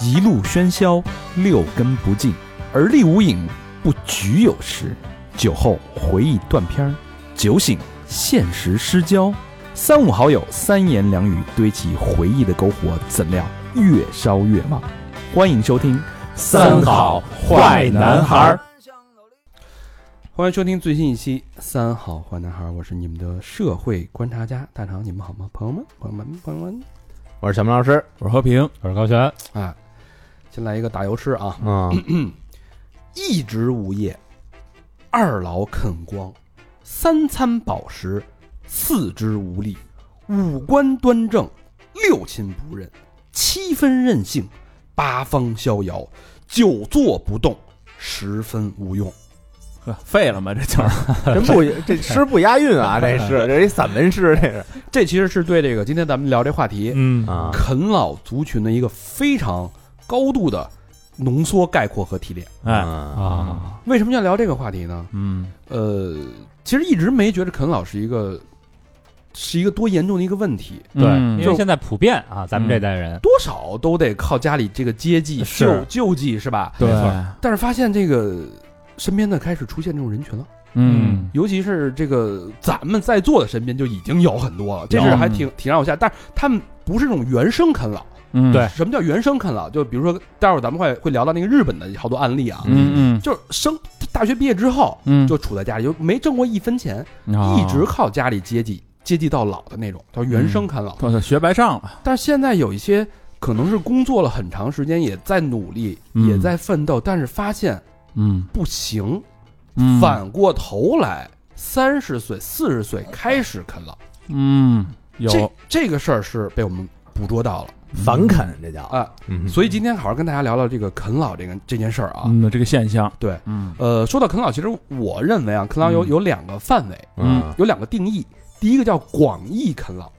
一路喧嚣，六根不净，而立无影，不局有时。酒后回忆断片儿，酒醒现实失焦。三五好友，三言两语堆起回忆的篝火，怎料越烧越旺。欢迎收听《三好坏男孩》。欢迎收听最新一期《三好坏男孩》，我是你们的社会观察家大长，你们好吗？朋友们，朋友们，朋友们，我是小明老师，我是和平，我是高璇。哎，先来一个打油诗啊！嗯，一直无业，二老啃光，三餐饱食，四肢无力，五官端正，六亲不认，七分任性，八方逍遥，久坐不动，十分无用。呵，废了吗？这就是 真不这 诗不押韵啊，这是这是一散文诗，这是 这其实是对这个今天咱们聊这话题，嗯啊啃老族群的一个非常高度的浓缩概括和提炼。哎啊啊，为什么要聊这个话题呢？嗯呃，其实一直没觉得啃老是一个是一个多严重的一个问题，对，嗯因为现在普遍啊，咱们这代人，多少都得靠家里这个接济是救救济是吧？对，但是发现这个身边的开始出现这种人群了，嗯。尤其是这个咱们在座的身边就已经有很多了，这是还挺挺让我吓。但是他们不是那种原生啃老，嗯对什么叫原生啃老？就比如说待会儿咱们会会聊到那个日本的好多案例啊，嗯嗯。就是生大学毕业之后嗯，就处在家里，就没挣过一分钱，哦。一直靠家里接济接济到老的那种，叫原生啃老。学白上了，但是现在有一些可能是工作了很长时间，也在努力，嗯。也在奋斗，但是发现嗯。不行，嗯。反过头来三十岁、四十岁开始啃老，嗯有。这这个事儿是被我们捕捉到了。反啃这叫。啊。嗯。所以今天好好跟大家聊聊这个啃老这个这件事儿啊。嗯这个现象，对，嗯。呃，说到啃老，其实我认为啊，啃老有嗯。有两个范围，嗯，有两个定义。第一个叫广义啃老，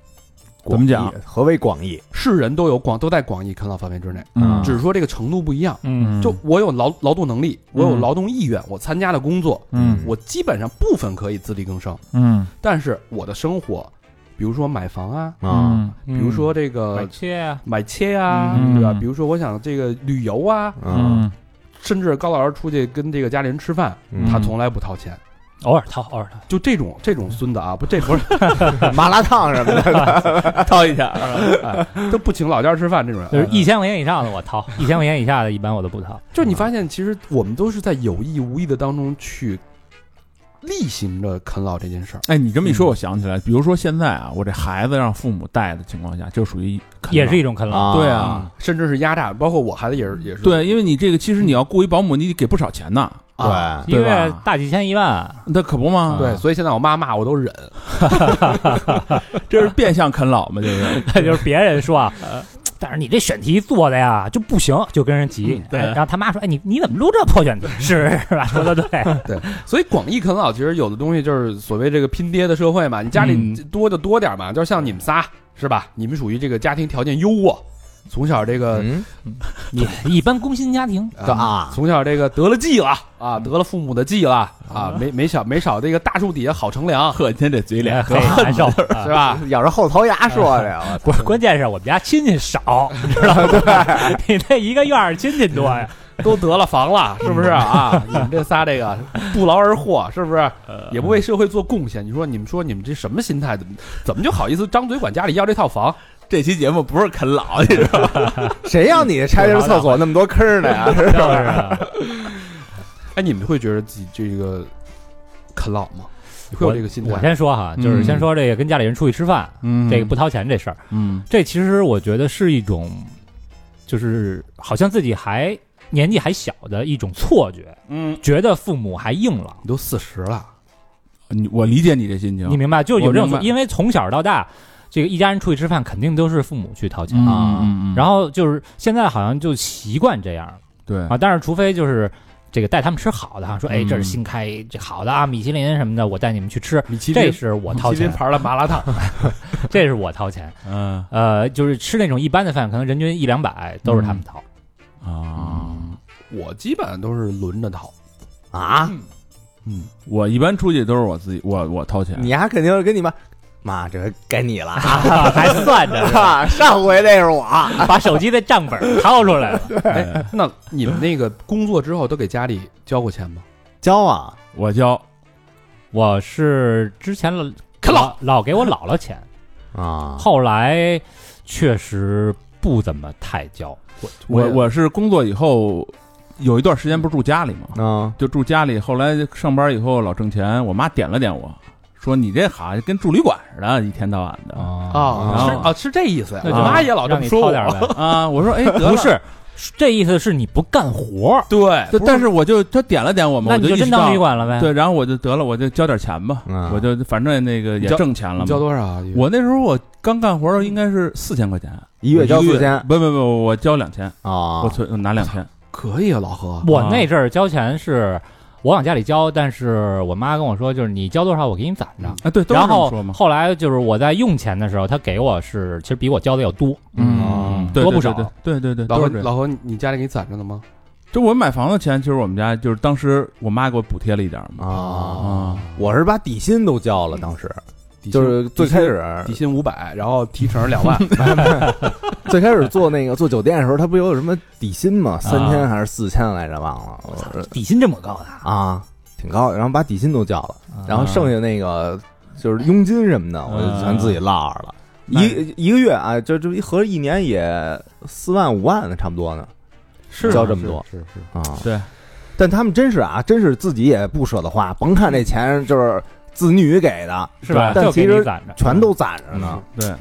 怎么讲？何为广义？是人都有广都在广义啃老范围之内，嗯。只是说这个程度不一样。嗯。就我有劳劳动能力，我有嗯劳动意愿，我参加了工作，嗯。我基本上部分可以自力更生，嗯。但是我的生活，比如说买房啊，啊。比如说这个买个切啊，买车啊，嗯。对吧？比如说我想这个旅游啊，嗯。甚至高老师出去跟这个家里人吃饭，嗯。他从来不掏钱。偶尔掏，偶尔掏，就这种这种孙子啊，不，这不是 麻辣烫什么的，掏一下，哎 都不请老家吃饭这种人，就是哎一千块钱以上的我掏，一千块钱以下的一般我都不掏。就是你发现，其实我们都是在有意无意的当中去例行着啃老这件事儿。哎，你这么一说，我想起来，比如说现在啊，我这孩子让父母带的情况下，就属于啃老也是一种啃老。啊对啊，甚至是压榨，包括我孩子也是也是。对，因为你这个其实你要雇一保姆，你得给不少钱呢，啊一个月大几千一万，那可不吗？对，所以现在我妈骂我都忍。这是变相啃老嘛，这是。那就是别人说啊。但是你这选题做的呀就不行，就跟人急嗯。对哎然后他妈说：“哎，你你怎么录这破选题？是是吧？说的对对，所以广义啃老其实有的东西就是所谓这个拼爹的社会嘛，你家里嗯多就多点嘛，就像你们仨是吧？你们属于这个家庭条件优渥，从小这个嗯 你一般工薪家庭，啊从小这个得了计了啊，得了父母的计了啊，没没少没少这个大树底下好乘凉，呵，您这嘴脸，很难受，啊 是吧？咬着后槽牙说的，我不是，关键是我们家亲戚少，你知道吗？你那一个院儿亲戚多呀，都得了房了，是不是啊？你们这仨这个不劳而获，是不是？也不为社会做贡献。你说你们说你们这什么心态？怎么怎么就好意思张嘴管家里要这套房？这期节目不是啃老，你知道吗？谁让你拆这厕所那么多坑呢呀？就 是啊哎，你们会觉得自己这个啃老吗？你会有这个心态？我先说哈，就是先说这个跟家里人出去吃饭，嗯这个不掏钱这事儿，嗯这其实我觉得是一种，就是好像自己还年纪还小的一种错觉，嗯，觉得父母还硬朗，你都四十了，你我理解你这心情，你明白？就有这种，因为从小到大，这个一家人出去吃饭，肯定都是父母去掏钱。嗯啊。嗯嗯，然后就是现在好像就习惯这样。了对。啊，但是除非就是这个带他们吃好的哈，说哎嗯这是新开这好的啊，米其林什么的，我带你们去吃，米其林这是我掏钱，米其林牌的麻辣烫，这是我掏钱。嗯。呃，就是吃那种一般的饭，可能人均一两百都是他们掏。啊，我基本上都是轮着掏。啊，嗯，我一般出去都是我自己，我我掏钱，你还肯定是跟你妈妈，这该你了 啊！还算着呢，啊上回那是我，把手机的账本掏出来了。哎，那你们那个工作之后都给家里交过钱吗？交啊，我交我是之前老啃老老给我姥姥钱，啊，后来确实不怎么太交。我我我是工作以后有一段时间不是住家里嘛？啊，就住家里，后来上班以后老挣钱，我妈点了点我说：“你这好像跟住旅馆似的，一天到晚的啊，啊，然后是啊，是这意思呀。妈也老这让你么说我。掏点呗。啊。”我说：“哎，得了不是，这意思是你不干活儿，对，就但是我就他点了点我们，那你就真当旅馆了呗。对，然后我就得了，我就交点钱吧，嗯我就反正那个也交挣钱了嘛。交多少啊？我那时候我刚干活儿应该是四千块钱，一月交四千不不不，我交两千，啊我存我拿两千。可以啊，老何。我那阵儿交钱是我往家里交，但是我妈跟我说，就是你交多少我给你攒着。啊，对，都是然后这么说嘛。后来就是我在用钱的时候，他给我是其实比我交的要多。嗯，多不少对对对对对，老何，老何，你家里给你攒着呢吗？就我买房的钱，其实我们家就是当时我妈给我补贴了一点嘛。啊，啊，我是把底薪都交了，当时就是最开始底薪五百，然后提成两万。最开始做那个做酒店的时候，他不有什么底薪吗？三千还是四千来着，忘了。我操底薪这么高的，啊，挺高的，然后把底薪都交了，然后剩下那个就是佣金什么的，我就全自己落着了。一一个月啊，就就一合着一年也四万五万的差不多呢是交这么多是是是。啊。对，但他们真是啊，真是自己也不舍得花，甭看这钱就是子女给的，是吧？就但其实给你攒着，全都攒着呢。对，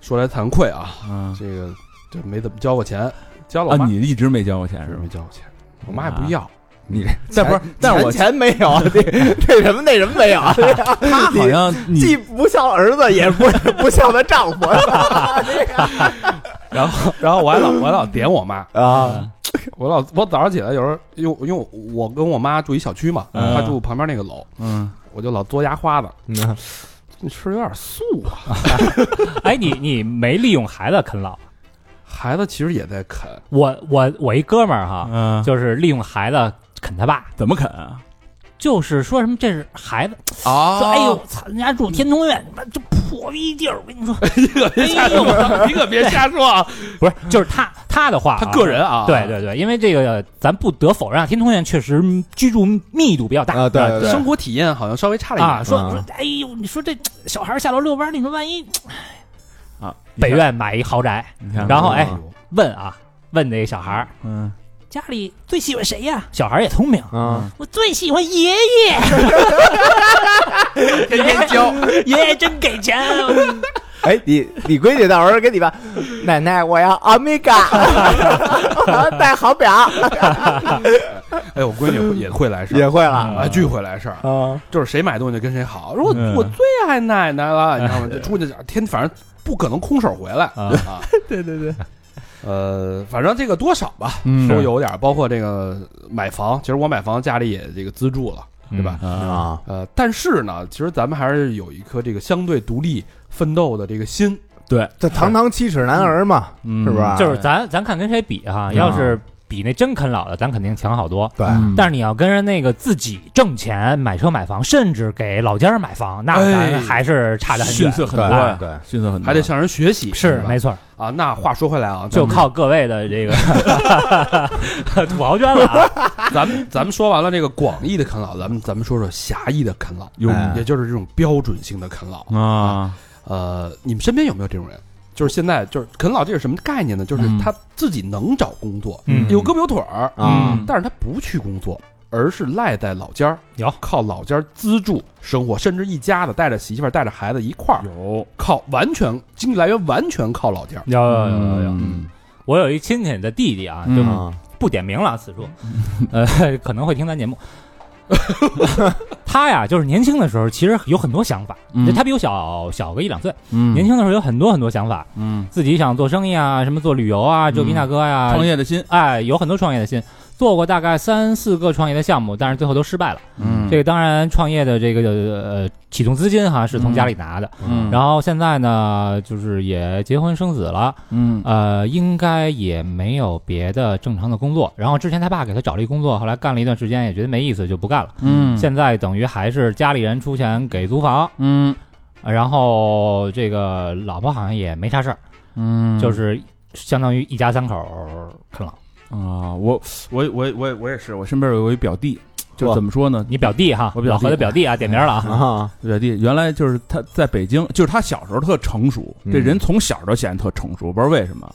说来惭愧啊，嗯。这个就没怎么交过钱，交了啊，你一直没交过钱是？没交过钱，我妈也不要。你这但不是但是我钱钱没有，这这什么那什么没有，他好像你既不像儿子，也不 不像她丈夫。然后，然后我还老我还老点我妈，啊。我老我早上起来有时候，因为因为我跟我妈住一小区嘛，嗯。她住旁边那个楼，嗯我就老嘬牙花子，嗯你吃的有点素啊。哎，你你没利用孩子啃老？孩子其实也在啃，我我我一哥们儿哈，嗯，就是利用孩子啃他爸，怎么啃啊？就是说什么这是孩子，啊说哎呦，操，人家住天通苑，妈这破逼地儿，我跟你说，你可别瞎说，你可别瞎说啊！不是，就是他他的话啊，他个人啊，对对对，因为这个咱不得否认啊，天通苑确实居住密度比较大啊，对对对，生活体验好像稍微差了一点啊，说嗯。说，哎呦，你说这小孩下楼遛弯儿，你说万一啊，北苑买一豪宅，然后哎嗯问啊问那个小孩儿嗯家里最喜欢谁呀？小孩也聪明，啊，我最喜欢爷爷，天天教。爷爷真给钱，哎，你你闺女到时候给你吧，奶奶，我要欧米伽，我要戴好表，哎，我闺女也会来事儿，也会了。啊，巨会来事儿，啊，就是谁买东西跟谁好。说我嗯。我最爱奶奶了，你知道吗？就出去天，反正不可能空手回来。啊。啊。对对对，呃，反正这个多少吧，嗯。都有点儿，包括这个买房，其实我买房家里也这个资助了，对吧？啊。啊，呃，但是呢，其实咱们还是有一颗这个相对独立奋斗的这个心。对，这堂堂七尺男儿嘛，嗯。是不是？就是咱咱看跟谁比哈，要是比那真啃老的，咱肯定强好多。对，嗯但是你要跟人那个自己挣钱买车买房，甚至给老家人买房，那哎咱还是差得很远。逊色很多对呀，对，逊色很多，还得向人学习，是没错，啊。那话说回来啊，就靠各位的这个 土豪捐了啊！咱们咱们说完了这个广义的啃老，咱们咱们说说狭义的啃老，有哎也就是这种标准性的啃老。啊，呃，你们身边有没有这种人？就是现在就是啃老，这是什么概念呢？就是嗯。他自己能找工作，嗯。有胳膊有腿儿，啊嗯。但是他不去工作，而是赖在老家儿，有。靠老家儿资助生活，甚至一家子带着媳妇儿带着孩子一块儿，有。靠完全经济来源完全靠老家儿。有有有有有，嗯。我有一亲戚的弟弟啊，嗯就啊不点名了，此处，呃，可能会听咱节目。他呀，就是年轻的时候，其实有很多想法。嗯。他比我小小个一两岁，嗯。年轻的时候有很多很多想法，嗯。自己想做生意啊，什么做旅游啊，这逼那哥呀，创业的心，哎，有很多创业的心，做过大概三四个创业的项目，但是最后都失败了。嗯。这个当然，创业的这个呃启动资金哈是从家里拿的，嗯。然后现在呢，就是也结婚生子了，嗯。呃，应该也没有别的正常的工作。然后之前他爸给他找了一工作，后来干了一段时间，也觉得没意思，就不干了。嗯。现在等于还是家里人出钱给租房，嗯。然后这个老婆好像也没啥事儿，嗯。就是相当于一家三口啃老。啊，我我我我我也是，我身边有一表弟，就怎么说呢？你表弟哈，我表弟老何的表弟啊，点名了啊。啊，表弟原来就是他在北京，就是他小时候特成熟，嗯这人从小就显得特成熟，不知道为什么，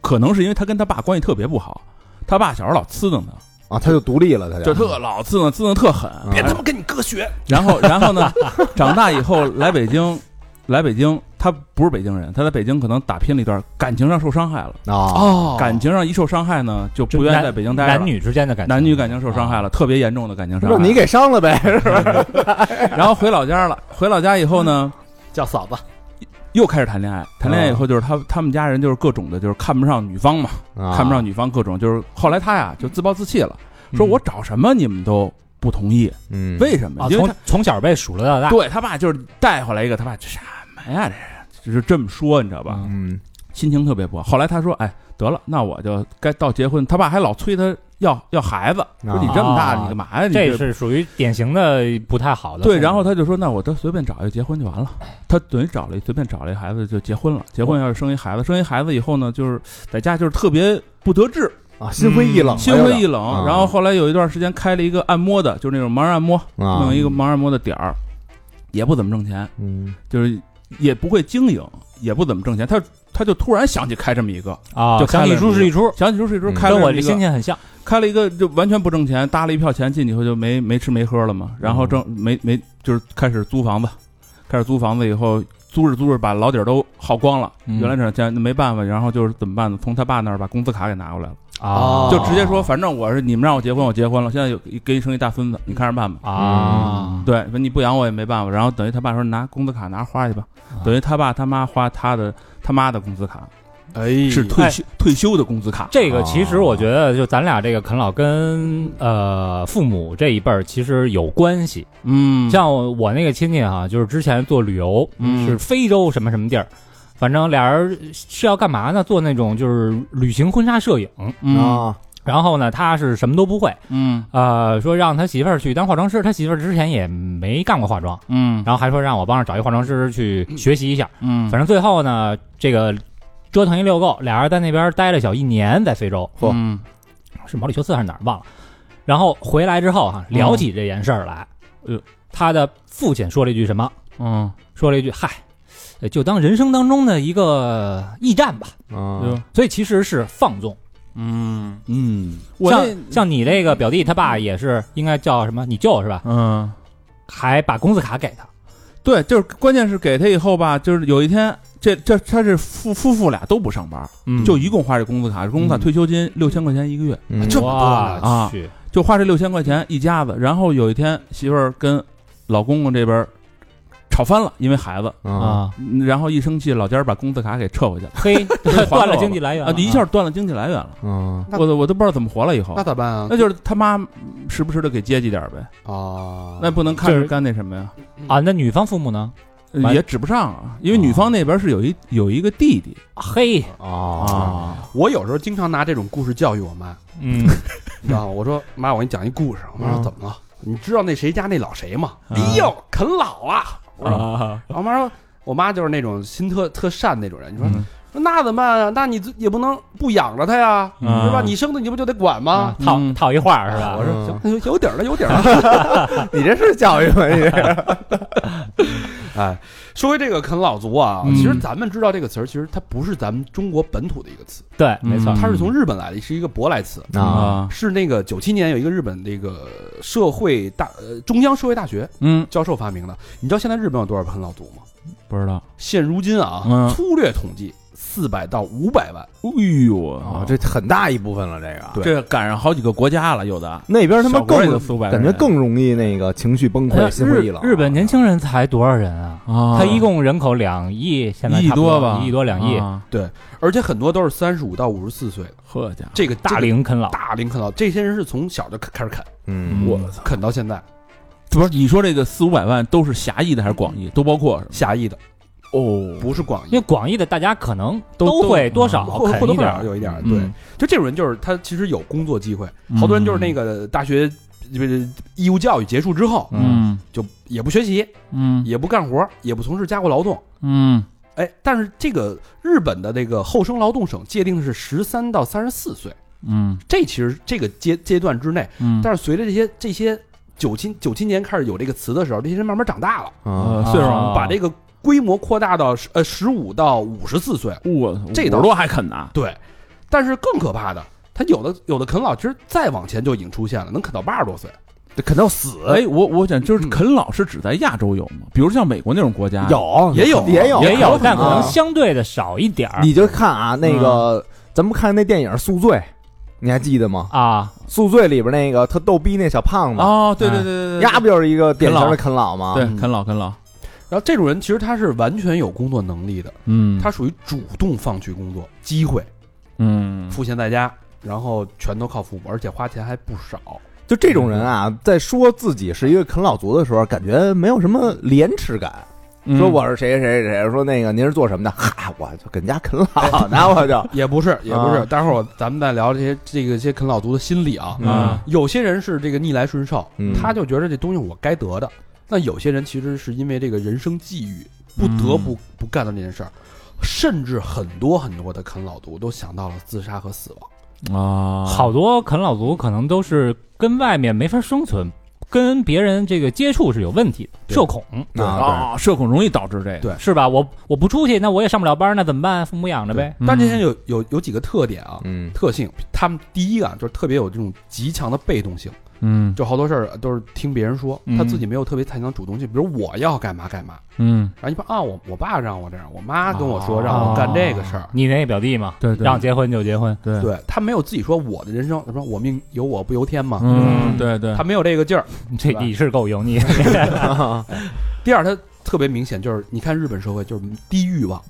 可能是因为他跟他爸关系特别不好，他爸小时候老呲瞪他，啊，他就独立了，他就特老呲瞪，呲瞪特狠。别他妈跟你哥学，然后然后呢，长大以后来北京，来北京，他不是北京人，他在北京可能打拼了一段，感情上受伤害了，啊，哦感情上一受伤害呢，就不愿意在北京待着了男女之间的感情，男女感情受伤害了，特别严重的感情伤害。那你给伤了呗，是吧？然后回老家了，回老家以后呢，叫嫂子，又开始谈恋爱。谈恋爱以后，就是他他们家人就是各种的，就是看不上女方嘛，啊看不上女方各种，就是后来他呀就自暴自弃了，说嗯我找什么你们都不同意，嗯，为什么？啊，因为他从从小被数落到大，对他爸就是带回来一个，他爸这什么呀？这是就是这么说，你知道吧？嗯心情特别不好。后来他说：“哎，得了，那我就该到结婚。”他爸还老催他要要孩子，说你这么大，啊你干嘛呀？你这是属于典型的不太好的。对，然后他就说：“那我就随便找一个结婚就完了。”他等于找了一随便找了一孩子就结婚了。结婚要是生一孩子，生一孩子以后呢，就是在家就是特别不得志，啊，心灰意冷，心灰意冷。啊然后后来有一段时间开了一个按摩的，就是那种盲人按摩，啊，弄一个盲人按摩的点儿，也不怎么挣钱，嗯就是也不会经营，也不怎么挣钱。他他就突然想起开这么一个，啊，就想起一出是一出，想起出是一出开跟我这心情很像。开了一个就完全不挣钱，搭了一票钱进去以后就没没吃没喝了嘛，然后挣没没就是开始租房子，开始租房子以后租着租着把老底儿都耗光了，嗯。原来这钱没办法，然后就是怎么办呢？从他爸那儿把工资卡给拿过来了，哦就直接说反正我是你们让我结婚我结婚了，现在有给你生一大孙子，你看着办吧。啊，对，说你不养我也没办法，然后等于他爸说拿工资卡拿花去吧，啊。等于他爸他妈花他的他妈的工资卡，哎。是退休退休的工资卡，这个其实我觉得，就咱俩这个啃老跟呃父母这一辈儿其实有关系。嗯，像我那个亲戚哈，就是之前做旅游，嗯。是非洲什么什么地儿，反正俩人是要干嘛呢？做那种就是旅行婚纱摄影。嗯。啊，然后呢，他是什么都不会，嗯。呃，说让他媳妇儿去当化妆师，他媳妇儿之前也没干过化妆，嗯。然后还说让我帮着找一化妆师去学习一下。嗯，反正最后呢，这个折腾一溜够，俩人在那边待了小一年，在非洲。嚯。嗯是毛里求斯还是哪儿忘了。然后回来之后哈、聊起这件事儿来，呃他的父亲说了一句什么？嗯。说了一句：“嗨，呃就当人生当中的一个驿站吧。啊，”所以其实是放纵。嗯，嗯，像像你那个表弟他爸也是应该叫什么？你舅是吧？嗯，还把工资卡给他。对，就是关键是给他以后吧，就是有一天，这这他是夫夫妇俩都不上班，嗯就一共花这工资卡，工资卡嗯退休金六千块钱一个月，嗯这么多啊去就花这六千块钱一家子。然后有一天媳妇儿跟老公公这边吵翻了，因为孩子，啊，然后一生气，老家儿把工资卡给撤回去了，嘿，断了经济来源了，啊一下断了经济来源了，嗯我都我都不知道怎么活了以后那。咋办啊？那就是他妈时不时的给接济点儿呗，啊，那不能看着干那什么呀？啊。那女方父母呢？也指不上啊，因为女方那边是有一有一个弟弟嘿，啊，我有时候经常拿这种故事教育我妈，嗯，你知道吗？我说妈，我给你讲一故事。我妈说嗯怎么了？你知道那谁家那老谁吗？啊哎呦，啃老啊！我说，啊，然后我妈说，我妈就是那种心特特善那种人。你说嗯说那怎么办啊？那你也不能不养着他呀，嗯是吧？你生的你不就得管吗啊？套嗯套一话是吧？我说嗯行，有有底儿了，有底儿了。你这是教育吗？你这 哎，说回这个啃老族啊，嗯其实咱们知道这个词儿，其实它不是咱们中国本土的一个词，对，没错嗯，它是从日本来的，是一个舶来词。啊，啊，是那个九七年有一个日本那个社会大呃中央社会大学嗯，教授发明的。你知道现在日本有多少啃老族吗？不知道，现如今啊，嗯粗略统计四百到五百万。哎呦啊，这很大一部分了，这个。对。这赶上好几个国家了，有的。那边他妈更感觉更容易那个情绪崩溃、呃心灰意冷。日日本年轻人才多少人啊？啊。他一共人口两亿，现在一亿多多吧，一亿多两亿，啊。而且很多都是三十五到五十四岁，呵家伙，这个大龄啃老。大龄啃老，这些人是从小就开始啃，嗯，我啃到现在，不是你说这个四五百万都是狭义的还是广义？都包括？狭义的，哦，不是广义。因为。广义的大家可能都会多少或或多或少有一点对，就这种人就是他其实有工作机会，好多人就是那个大学这个义务教育结束之后，嗯。就也不学习，嗯。也不干活，也不从事家务劳动。嗯。哎，但是这个日本的这个后生劳动省界定的是十三到三十四岁，嗯。这其实这个阶阶段之内，嗯，但是随着这些这些九七九七年开始有这个词的时候，这些人慢慢长大了，岁数啊把这个规模扩大到十呃十五到五十四岁。我这倒五十多还啃呢，对，但是更可怕的，他有的有的啃老，其实再往前就已经出现了，能啃到八十多岁。这啃到死。哎，我我想就是嗯。啃老是指在亚洲有吗？比如像美国那种国家，有也有也有。也有，但可能啊。相对的少一点儿。你就看啊，那个咱们看那电影《宿醉》，你还记得吗？啊。《宿醉》里边那个特逗逼那小胖子，哦，对对对对对，丫不就是一个典型的啃老吗？对嗯啃老啃老，然后这种人其实他是完全有工作能力的，嗯他属于主动放弃工作机会，嗯赋闲在家，然后全都靠父母，而且花钱还不少。就这种人啊，在说自己是一个啃老族的时候，感觉没有什么廉耻感。嗯说我是谁谁谁谁，说那个您是做什么的？哈，我就跟家啃老，呢我就 也不是，也不是。啊待会儿我咱们再聊这些这个些啃老族的心理啊。啊有些人是这个逆来顺受，嗯他就觉得这东西我该得的。那有些人其实是因为这个人生际遇，不得不不干的这件事儿，甚至很多很多的啃老族都想到了自杀和死亡。啊，好多啃老族可能都是跟外面没法生存，跟别人这个接触是有问题的，社恐啊，啊，社恐容易导致这个，对是吧？我我不出去，那我也上不了班，那怎么办？父母养着呗。嗯但这些人有有有几个特点啊，嗯特性。他们第一个啊，就是特别有这种极强的被动性，嗯。就好多事儿都是听别人说，嗯。他自己没有特别太强主动性。比如我要干嘛干嘛，嗯，然后一般啊，我我爸让我这样，我妈跟我说让我干这个事儿。你那表弟嘛，对对。让结婚就结婚，对，对他没有自己说我的人生，他说我命由我不由天嘛，嗯对对，他没有这个劲儿。这你是够油腻。第二，他特别明显就是，你看日本社会就是低欲望，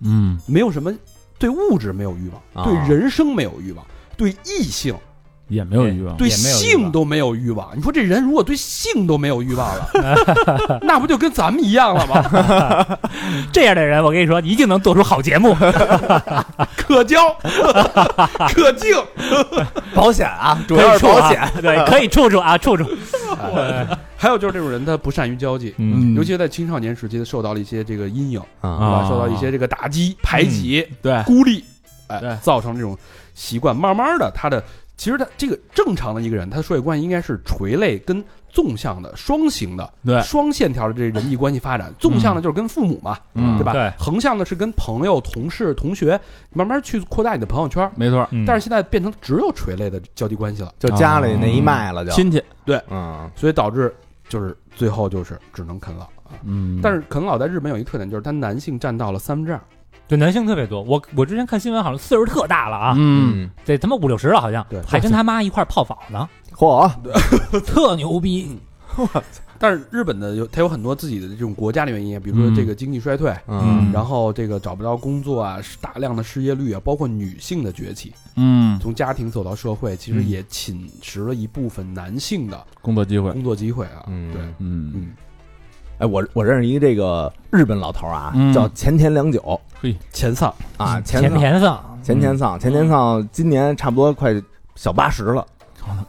嗯。没有什么对物质没有欲望，啊。对人生没有欲望，对异性、也没有欲望，对性都没有欲望。你说这人如果对性都没有欲望了，那不就跟咱们一样了吗？这样的人，我跟你说，一定能做出好节目。可交，可敬。保险啊，主可要以处啊是保险。对，可以处处啊，处处。还有就是这种人，他不善于交际，嗯尤其是在青少年时期，他受到了一些这个阴影，啊受到一些这个打击、排挤、对孤立，哎对，造成这种习惯。慢慢的，他的其实他这个正常的一个人，他的社会关系应该是垂类跟纵向的、双型的、对双线条的这人际关系发展。纵向的就是跟父母嘛，嗯对吧？对横向的是跟朋友、同事、同学，慢慢去扩大你的朋友圈。没错，嗯但是现在变成只有垂类的交际关系了，就家里那一脉了，就亲戚，嗯所以导致就是最后就是只能啃老啊。嗯但是啃老在日本有一个特点，就是他男性占到了三分之二。对男性特别多。我我之前看新闻，好像岁数特大了啊，嗯。得他妈五六十了，好像对还跟他妈一块儿泡澡呢，嚯，特牛逼。但是日本的有它有很多自己的这种国家的原因，比如说嗯。这个经济衰退，嗯。然后这个找不到工作啊，是大量的失业率啊，包括女性的崛起，嗯，从家庭走到社会，其实嗯。也侵蚀了一部分男性的工作机会，工作机会啊。嗯对，嗯。嗯，哎，我我认识一个这个日本老头啊，嗯叫前田良久前丧啊，前前田田丧，前田丧，前田丧今年差不多快小八十了，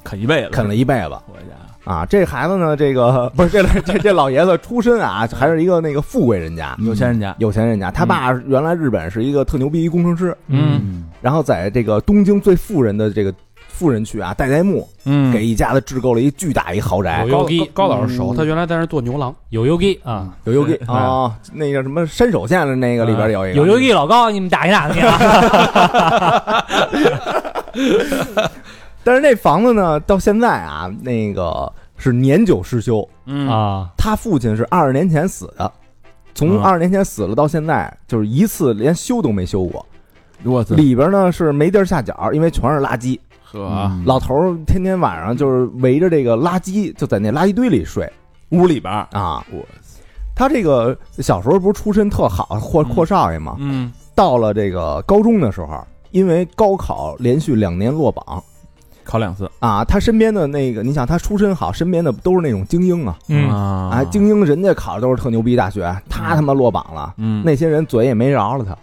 啃一辈子，啃了一辈子我家啊。这孩子呢，这个不是这这这老爷子出身啊，还是一个那个富贵人家，有钱人家，有钱人家。他爸原来日本是一个特牛逼一工程师，嗯然后在这个东京最富人的这个富人区啊，代代木嗯，给一家子置购了一巨大一豪宅。有，高 Yogi 高高老师熟，嗯他原来在那做牛郎，有 Yogi 啊，有 Yogi 嗯啊，那个什么山手线的那个里边有一个。有 Yogi 老高，你们打听打听啊。但是那房子呢，到现在啊，那个是年久失修。嗯。啊，他父亲是二十年前死的，从嗯。二十年前死了到现在，就是一次连修都没修过。我操，里边呢是没地儿下脚，因为全是垃圾。呵，老头儿天天晚上就是围着这个垃圾，就在那垃圾堆里睡屋里边儿，啊。我他这个小时候不是出身特好，阔嗯。阔少爷嘛。嗯。到了这个高中的时候，因为高考连续两年落榜。考两次，啊，他身边的那个，你想他出身好，身边的都是那种精英啊。嗯，啊。啊，精英人家考的都是特牛逼大学，他他妈落榜了，嗯。那些人嘴也没饶了他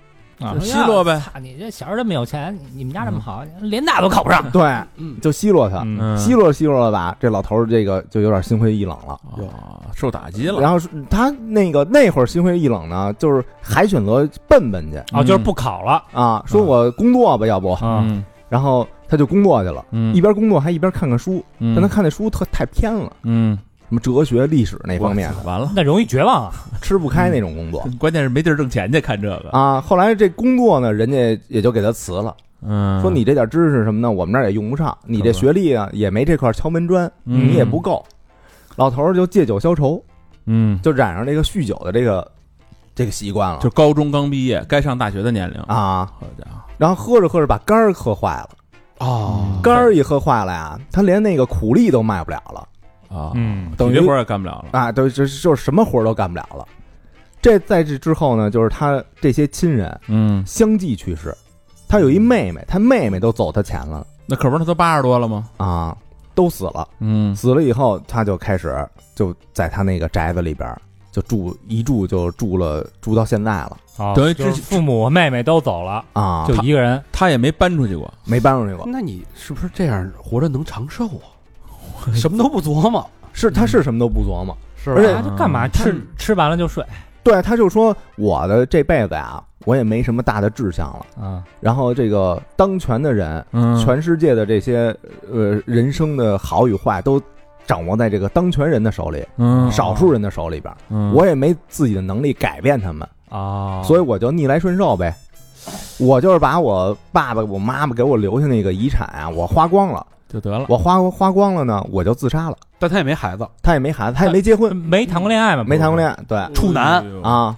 奚落呗。操你这小时候这么有钱，你们家这么好，连那都考不上。对，嗯，就奚落他，嗯。奚落奚落了吧，这老头儿这个就有点心灰意冷了。啊，受打击了，然后他那个那会儿心灰意冷呢，就是还选择笨笨去啊，就是不考了。啊，说我工作吧，要不，然后他就工作去了，嗯。一边工作还一边看看书，嗯。但他看那书特太偏了，嗯什么哲学、历史那方面的，完了，那容易绝望啊！吃不开那种工作。关键是没地儿挣钱去，看这个，啊。后来这工作呢，人家也就给他辞了，嗯，说你这点知识什么的，我们这儿也用不上，你这学历啊也没这块敲门砖，嗯。你也不够。老头儿就借酒消愁，嗯，就染上这个酗酒的这个这个习惯了，就高中刚毕业，该上大学的年龄，啊，好家伙，然后喝着喝着把肝儿喝坏了，哦，肝儿一喝坏了呀，他连那个苦力都卖不了了啊，嗯等于活也干不了了，啊，都就是就是什么活都干不了了。这在这之后呢，就是他这些亲人嗯，相继去世，他有一妹妹，他妹妹都走他前了那可不是他都八十多了吗？啊，都死了。嗯死了以后，他就开始就在他那个宅子里边就住一住就住了住到现在了哦等于之就是父母妹妹都走了，啊，就一个人。他也没搬出去过，没搬出去过。那你是不是这样活着能长寿啊？什么都不琢磨，是他是什么都不琢磨，是而且他就干嘛吃吃完了就睡对，他就说我的这辈子呀，我也没什么大的志向了。啊？然后这个当权的人，嗯全世界的这些呃人生的好与坏都掌握在这个当权人的手里，嗯少数人的手里边。嗯我也没自己的能力改变他们，啊，所以我就逆来顺受呗。我就是把我爸爸、我妈妈给我留下那个遗产啊，我花光了。就得了，我花花光了呢，我就自杀了。但他也没孩子，他也没孩子，他也没结婚，没谈过恋爱嘛？没谈过恋爱，对处男啊，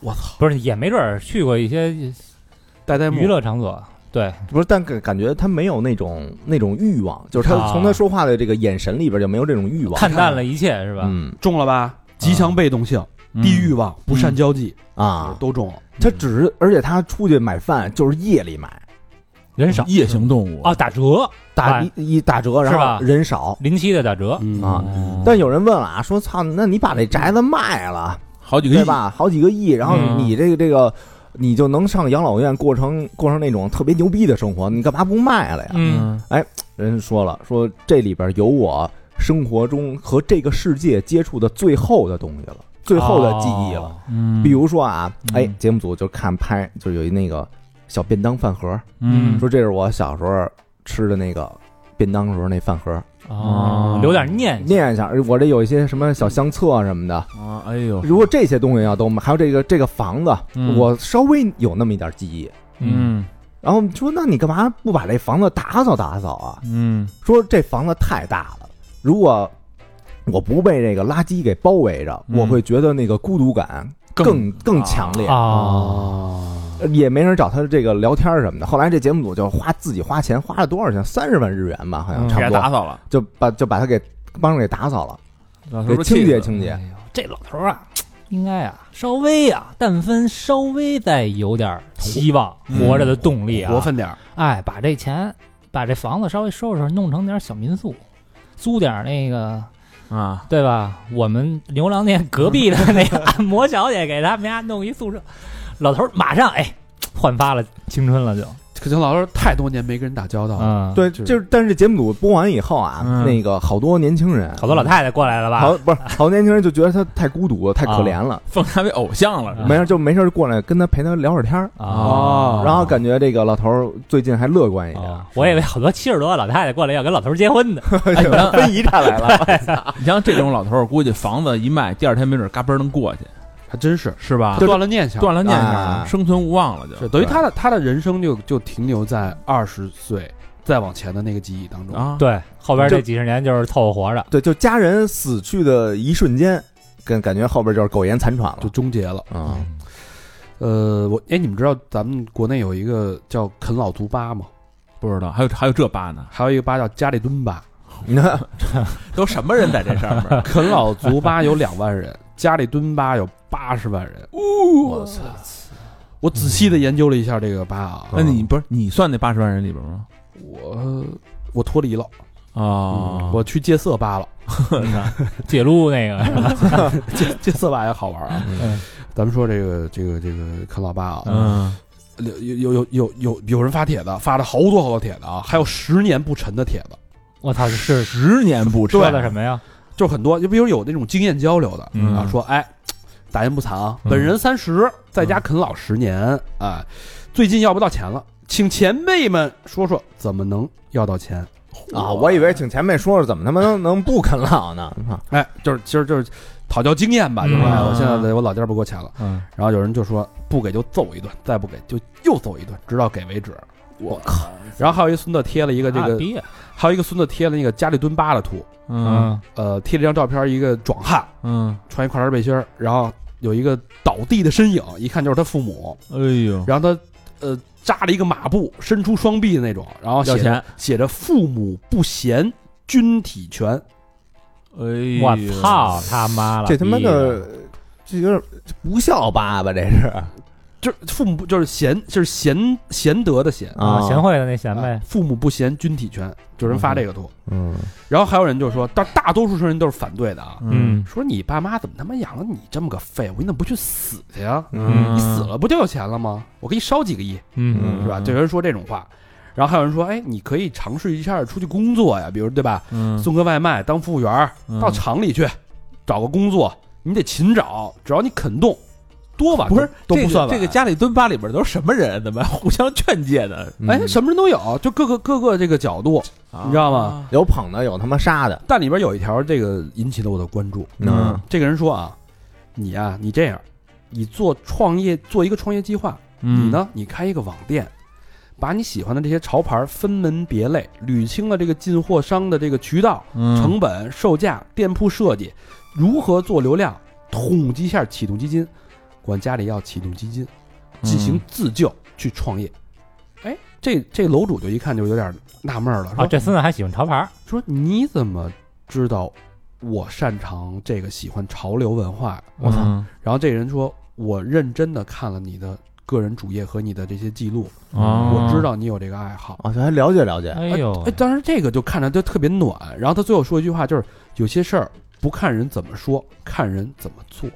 我操，不是，也没准儿去过一些带带娱乐场所。对，不是，但感感觉他没有那种那种欲望，就是他啊从他说话的这个眼神里边就没有这种欲望。看淡了一切是吧？嗯中了吧？极强被动性、嗯低欲望、不善交际啊，都中了。他只是，而且他出去买饭就是夜里买，人少夜行动物啊，打折打哎一一打折，然是吧后人少。临期的打折。嗯啊哦但有人问了啊，说操，那你把这宅子卖了，好几个亿？对吧？好几个亿，然后嗯你这个这个，你就能上养老院过成过成那种特别牛逼的生活，你干嘛不卖了呀？嗯，人说了，说这里边有我生活中和这个世界接触的最后的东西了，最后的记忆了。哦嗯，比如说啊，嗯哎，节目组就看拍，就有一那个小便当饭盒，嗯，说这是我小时候吃的那个便当时候那饭盒，哦，留点念想。念一下，我这有一些什么小相册什么的。啊，哎呦，如果这些东西要都还有这个这个房子，嗯我稍微有那么一点记忆。嗯然后说，那你干嘛不把这房子打扫打扫啊？嗯说这房子太大了，如果我不被这个垃圾给包围着，嗯我会觉得那个孤独感更更强烈。啊，啊，也没人找他这个聊天什么的。后来这节目组就花自己花钱，花了多少钱？三十万日元吧，好像差不多，他打扫了，就把就把他给帮着给打扫了，老头给清洁清洁哎。呦，这老头儿啊，应该啊，稍微啊，但分稍微再有点希望，嗯活着的动力啊，活分点儿，哎，把这钱，把这房子稍微收拾收拾，弄成点小民宿，租点那个，啊，对吧？我们牛郎店隔壁的那个按摩小姐给他们家弄一宿舍，老头儿马上哎，焕发了青春了就，可能老头太多年没跟人打交道了。嗯，，对，就是但是这节目组播完以后啊，嗯。那个好多年轻人，好多老太太过来了吧？好 不是好多年轻人就觉得他太孤独了，太可怜了，奉他为偶像了，啊没事就没事就过来跟他陪他聊会儿天儿，啊，然后感觉这个老头儿最近还乐观一点，啊。我以为好多七十多的老太太过来要跟老头儿结婚的，哎，你像分遗产来了，你像这种老头儿，估计房子一卖，第二天没准嘎嘣儿能过去，还真是是吧？断了念想，断了念啊想，生存无望了就。是等于他的他的人生就就停留在二十岁再往前的那个记忆当中。啊，对，后边这几十年就是凑合活着，对，就家人死去的一瞬间，跟感觉后边就是苟延残喘了就，终结了。啊，呃，我哎，你们知道咱们国内有一个叫啃老族吧吗？不知道还有还有这吧呢，还有一个吧叫家里蹲吧。你看，都什么人在这上面？啃老族吧有两万人，家里蹲吧有八十万人。我操，我仔细的研究了一下这个吧啊，那你不是你算那八十万人里边吗？我我脱离了，啊，我去戒色吧了。戒路那个是吧？戒戒色吧也好玩啊。嗯咱们说这个这个这个啃老吧啊，嗯有有有有有有人发帖子，发了好多好多帖子啊，还有十年不沉的帖子，我操，是十年不说吃，的什么呀？就很多，就比如有那种经验交流的嗯啊，说哎，大言不惭啊，嗯本人三十，在家啃老十年啊，最近要不到钱了，请前辈们说说怎么能要到钱。啊，我以为请前辈说说怎么他妈能 能不啃老呢？啊哎，就是其实就是讨教经验吧，就是嗯哎我现在在我老家不给我钱了，嗯，然后有人就说不给就揍一顿，再不给就又揍一顿，直到给为止。我靠！然后还有一孙子贴了一个这个，啊还有一个孙子贴了那个家里蹲巴的图，嗯。呃，贴了一张照片，一个壮汉嗯，穿一跨栏背心儿，然后有一个倒地的身影，一看就是他父母，哎呦，然后他呃扎了一个马步，伸出双臂的那种，然后写写着“父母不贤，君体全。哎我，操他妈了！这他妈的，这有点不孝爸爸，这是”，就是父母不就是贤，就是贤贤德的贤啊，贤惠的那贤呗，父母不贤，君体全，就人发这个图，嗯，然后还有人就说，但大多数人都是反对的啊，嗯。说你爸妈怎么他妈养了你这么个废物，你怎么不去死去呀？嗯。你死了不就有钱了吗？我给你烧几个亿，嗯。是吧？就有人说这种话，然后还有人说，哎，你可以尝试一下出去工作呀，比如对吧？嗯，送个外卖，当服务员到厂里去找个工作，你得勤找，只要你肯动，多吧不是都都不算晚。这个家里蹲吧里边都是什么人？怎么互相劝诫的？哎，什么人都有，就各个各个这个角度，你知道吗？有捧的，有他妈杀的，但里边有一条，这个引起了我的关注。嗯这个人说啊，你啊，你这样，你做创业，做一个创业计划，嗯你？呢，你开一个网店，把你喜欢的这些潮牌分门别类，捋清了这个进货商的这个渠道、嗯成本、售价、店铺设计，如何做流量，统计一下启动基金，管家里要启动基金，进行自救去创业。哎，这这楼主就一看就有点纳闷了，啊，说这孙子还喜欢潮牌，说你怎么知道我擅长这个喜欢潮流文化？我操，然后这人说，我认真的看了你的个人主页和你的这些记录，哦我知道你有这个爱好。啊，这还了解了解，哎呦哎，，当然这个就看着就特别暖。然后他最后说一句话，就是有些事儿不看人怎么说，看人怎么做，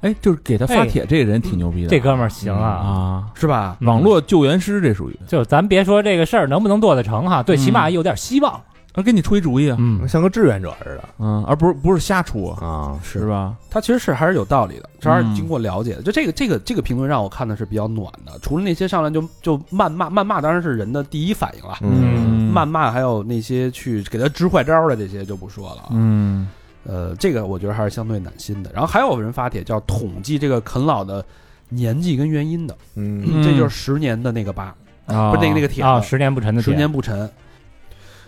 哎，就是给他发帖这个人挺牛逼的，这哥们儿行啊！啊，是吧？网络救援师这属于，就咱别说这个事儿能不能做得成哈，最起码嗯有点希望。他，给你出一主意啊，嗯，像个志愿者似的嗯，而不是不是瞎出啊，啊，是吧？他其实是还是有道理的，这还是嗯经过了解的。就这个这个这个评论让我看的是比较暖的，除了那些上来就就谩骂谩骂，当然是人的第一反应了。嗯谩骂还有那些去给他支坏招的这些就不说了啊。嗯呃，这个我觉得还是相对暖心的。然后还有人发帖叫统计这个啃老的年纪跟原因的，嗯嗯这就是十年的那个疤，啊，不是那个那个帖子，啊，十年不沉的十年不沉。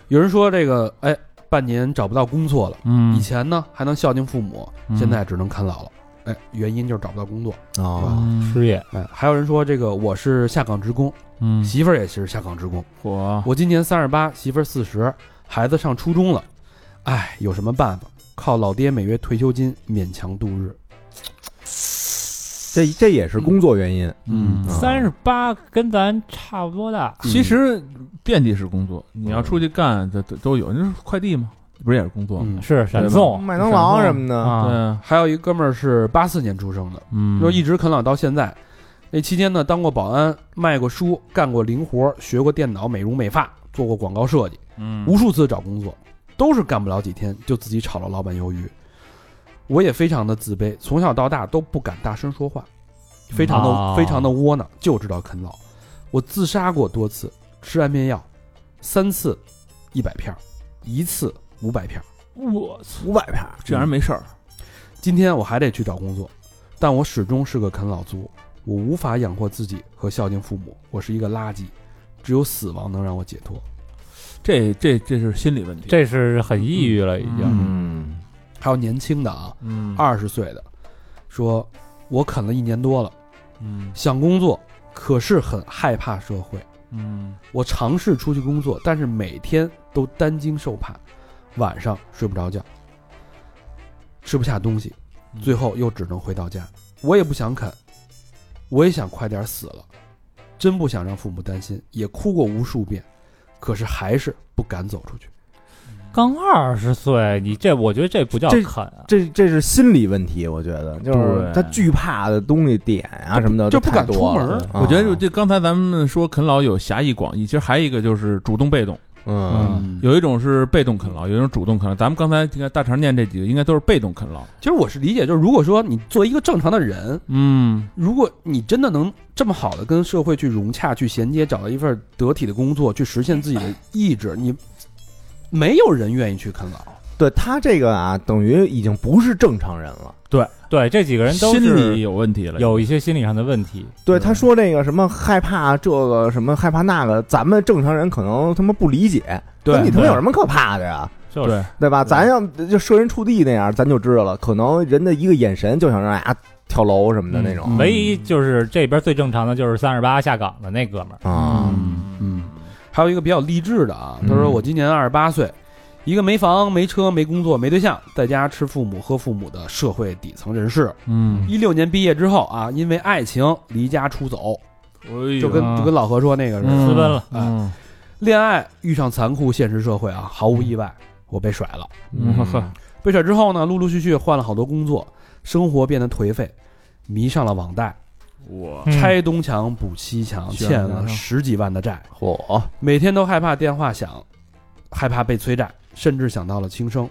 有人说这个，哎，半年找不到工作了，嗯，以前呢还能孝敬父母，嗯现在只能啃老了。哎，原因就是找不到工作。啊，嗯失业，哎，还有人说这个我是下岗职工，嗯，媳妇儿也是下岗职工。我，我今年三十八，媳妇儿四十，孩子上初中了。哎，有什么办法？靠老爹每月退休金勉强度日。这这也是工作原因，嗯啊三十八跟咱差不多大。其实遍地是工作，你要出去干，这都都有。你说快递吗？不是也是工作吗？嗯，是闪送麦当劳什么的，啊，对，还有一哥们儿是八四年出生的，嗯，就一直啃老到现在。那期间呢，当过保安，卖过书，干过零活，学过电脑、美容美发，做过广告设计，嗯无数次找工作，都是干不了几天就自己炒了老板鱿鱼。我也非常的自卑，从小到大都不敢大声说话，非常的、哦非常的窝囊，就知道啃老。我自杀过多次，吃安眠药，三次一百片儿，一次五百片儿。我操，五百片儿，这样人没事儿，今天我还得去找工作，但我始终是个啃老族，我无法养活自己和孝敬父母，我是一个垃圾，只有死亡能让我解脱。这这这是心理问题。这是很抑郁了，已经。嗯还有年轻的啊，嗯二十岁的，说我啃了一年多了，嗯想工作，可是很害怕社会。嗯我尝试出去工作，但是每天都担惊受怕，晚上睡不着觉，吃不下东西，嗯最后又只能回到家。我也不想啃，我也想快点死了，真不想让父母担心，也哭过无数遍，可是还是不敢走出去。刚二十岁，你这我觉得这不叫这啃啊，这这是心理问题，我觉得就是他惧怕的东西点啊什么的就不敢出门啊。我觉得就这刚才咱们说啃老有狭义广义，其实还有一个就是主动被动。嗯有一种是被动啃老，有一种主动啃老。咱们刚才你看大肠念这几个，应该都是被动啃老。其实我是理解，就是如果说你作为一个正常的人，嗯，如果你真的能这么好的跟社会去融洽、去衔接，找到一份得体的工作，去实现自己的意志，你没有人愿意去啃老。对他这个啊，等于已经不是正常人了。对对，这几个人都心理是有问题了。有一些心理上的问题。对，嗯他说那个什么害怕这个什么害怕那个，咱们正常人可能他妈不理解。对那你他妈有什么可怕的呀？就是对，吧？咱要就设身处地那样，咱就知道了。可能人的一个眼神就想让啊跳楼什么的那种嗯唯一就是这边最正常的就是三十八下岗的那哥们儿，啊。嗯，还有一个比较励志的啊，他说嗯我今年二十八岁，一个没房、没车、没工作、没对象，在家吃父母喝父母的社会底层人士。嗯，一六年毕业之后啊，因为爱情离家出走，哎就跟啊就跟老何说那个似的，私奔了。嗯恋爱遇上残酷现实社会啊，毫无意外，我被甩了。嗯呵，被甩之后呢，陆陆续续换了好多工作，生活变得颓废，迷上了网贷，我嗯拆东墙补西墙，欠了十几万的债，嚯，每天都害怕电话响，害怕被催债，甚至想到了轻生。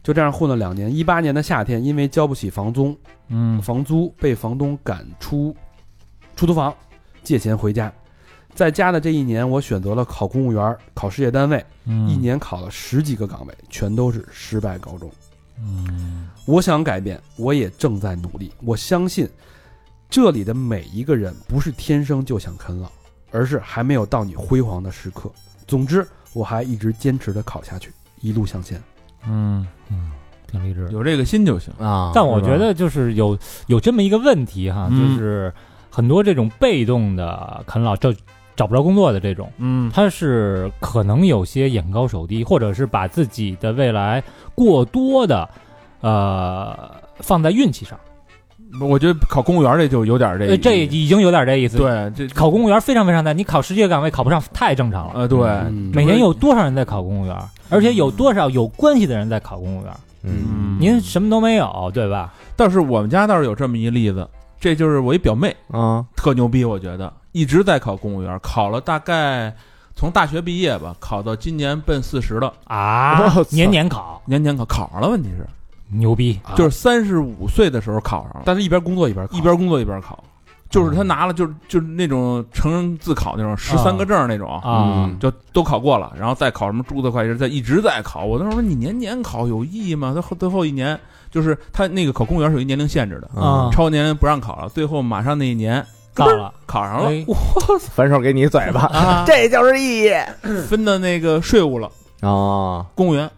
就这样混了两年，一八年的夏天，因为交不起房租，嗯房租被房东赶出出租房，借钱回家。在家的这一年，我选择了考公务员，考事业单位，嗯一年考了十几个岗位，全都是失败告终。嗯我想改变，我也正在努力。我相信，这里的每一个人不是天生就想啃老，而是还没有到你辉煌的时刻。总之，我还一直坚持的考下去，一路向前。嗯，嗯，挺励志的。有这个心就行。啊！但我觉得就是有有这么一个问题哈，嗯就是很多这种被动的啃老，就找不着工作的这种，嗯他是可能有些眼高手低，或者是把自己的未来过多的呃放在运气上。我觉得考公务员这就有点这呃，这已经有点这意思。，对这考公务员非常非常难，你考十几个岗位考不上太正常了。呃对。嗯。每年有多少人在考公务员？而且有多少有关系的人在考公务员？嗯。您什么都没有，对吧？倒是我们家倒是有这么一例子，这就是我一表妹啊。特牛逼，我觉得一直在考公务员，考了大概从大学毕业吧，考到今年奔四十了，啊，年年考，年年考考上了，问题是牛逼！啊。就是三十五岁的时候考上了，但是一边工作一边考。一边工作一边考，就是他拿了就是就是那种成人自考那种十三个证那种。啊，嗯。就都考过了，然后再考什么注册会计师，再一直在考。我那时候说你年年考有意义吗？他后最后一年就是他那个考公务员是有一年龄限制的，啊。超年龄不让考了。最后马上那一年到了，考上了，我反手给你一嘴巴，啊，这就是意义。分到那个税务了，啊！公务员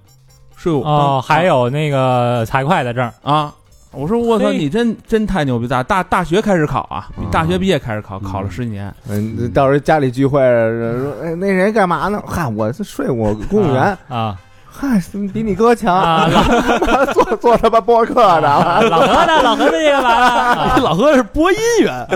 税务哦，还有那个财会的证，啊。我说我操，你真真太牛逼！大大大学开始考啊，大学毕业开始考，考了十几年。嗯，到时候家里聚会说，哎，那谁干嘛呢？嗨，我是税务公务员，啊 嗨，比你哥强，啊，老做做他妈播客的，老何呢？老何最近干嘛？老何是播音员，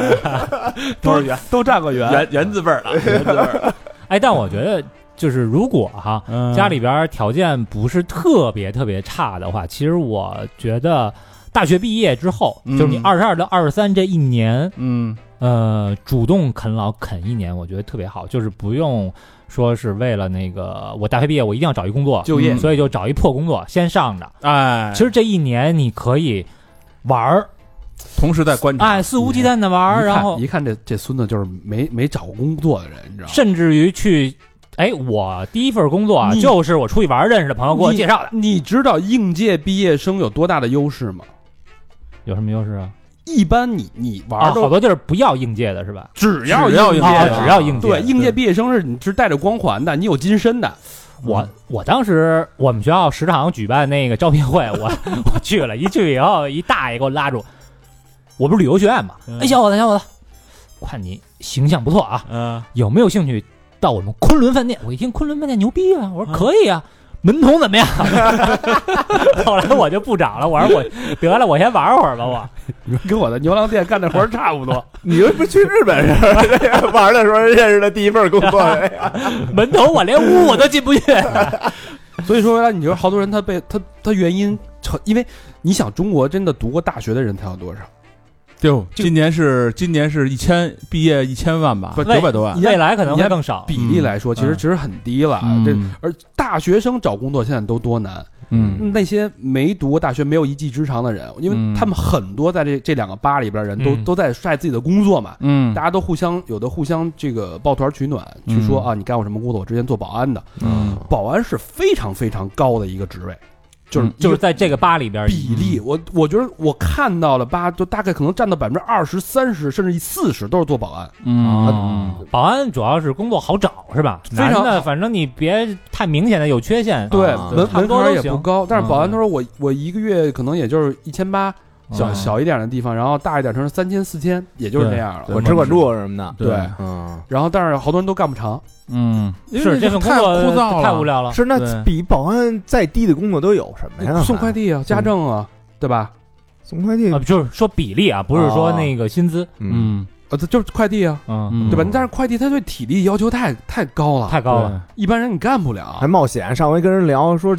都是员，都占过员。原字辈儿的，原字辈儿。哎，但我觉得就是如果哈嗯。家里边条件不是特别特别差的话，其实我觉得大学毕业之后，嗯。就是你二十二到二十三这一年，嗯。呃，主动啃老啃一年，我觉得特别好，就是不用说是为了那个我大学毕业我一定要找一工作就业。所以就找一破工作先上着。哎，其实这一年你可以玩儿，同时在观察，哎，肆无忌惮的玩儿，然后一看这这孙子就是没没找过工作的人，你知道吗？甚至于去，哎，我第一份工作啊，你就是我出去玩认识的朋友给我介绍的。你知道应届毕业生有多大的优势吗？有什么优势啊？一般你你玩好多地儿不要应届的是吧？只要只要应届啊，只要应届。对应届毕业生是你是带着光环的，你有金身的。我我当时我们学校食堂举办那个招聘会，我 我去了，一去以后，一大爷给我拉住，我不是旅游学院嘛，嗯哎，小伙子，小伙子，看你形象不错啊，嗯有没有兴趣到我们昆仑饭店？我一听昆仑饭店牛逼啊，我说可以啊。门童怎么样？后来我就不找了，我说我得了，我先玩会儿吧。我你说跟我在牛郎店干的活儿差不多。你又不是去日本是 玩的时候认识的第一份工作？门童我连屋我都进不去。所以说来，你说好多人他被他他原因，因为你想中国真的读过大学的人才有多少？就今年是今年是一千毕业一千万吧，不九百多万。未来可能会更少。比例来说，其实嗯其实很低了。嗯这而大学生找工作现在都多难，嗯那些没读过大学、没有一技之长的人，因嗯为他们很多在这这两个吧里边人都、嗯都在晒自己的工作嘛，嗯大家都互相有的互相这个抱团取暖，去说嗯啊，你干过什么工作？我之前做保安的，嗯保安是非常非常高的一个职位，就是嗯就是在这个吧里边比例，我我觉得我看到了吧，就大概可能占到百分之二十三十甚至四十都是做保安。嗯保安主要是工作好找是吧？非常男的反正你别太明显的有缺陷，对，啊门门槛多都行也不高，但是保安嗯他说我我一个月可能也就是一千八，小嗯小一点的地方，然后大一点城市三千四千，也就是对这样了。管吃管住什么的，对。嗯，然后但是好多人都干不长，嗯，因为是这份工太作枯燥了，太无聊了。是那比保安再低的工作都有什么呀？送快递啊，家政啊，对吧？送快递。啊，，就是说比例啊，不是说那个薪资，嗯，嗯呃，这就是快递啊，嗯，嗯，对吧？但是快递它对体力要求太太高了，太高了。一般人你干不了还。冒险。上回跟人聊说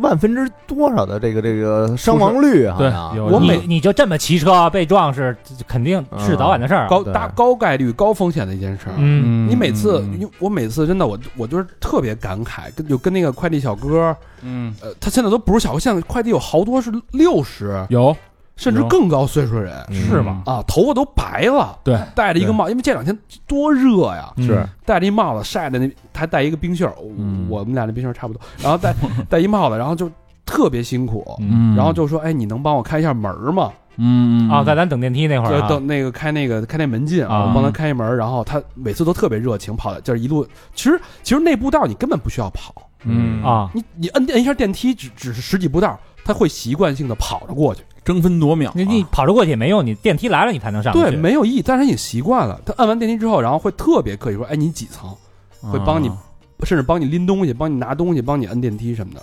万分之多少的这个这个伤亡率，啊对我每你就这么骑车被撞是肯定是早晚的事儿高大高概率、高风险的一件事儿。嗯，你每次，你我每次真的，我我就是特别感慨，跟就跟那个快递小哥，嗯呃，他现在都不是小，现在快递有好多是六十有甚至更高岁数的人嗯。是吗？啊，头发都白了，对。戴着一个帽，因为这两天多热呀，嗯。是。戴着一帽子晒的那，还戴一个冰袖儿，嗯。我们俩那冰袖儿差不多，然后戴 戴一帽子，然后就特别辛苦，嗯，然后就说，哎，你能帮我开一下门吗？嗯。啊，在咱等电梯那会儿就啊，等那个开那个开那门禁啊我帮他开一门，然后他每次都特别热情，跑的就是一路。其实其实那步道你根本不需要跑，嗯。啊，你你摁摁一下电梯，只只是十几步道，他会习惯性的跑着过去。争分夺秒啊，你你跑着过去也没用，你电梯来了你才能上去。对，没有意义，但是你习惯了。他按完电梯之后，然后会特别客气说：“哎，你几层？”会帮你啊甚至帮你拎东西，帮你拿东西，帮你摁电梯什么的，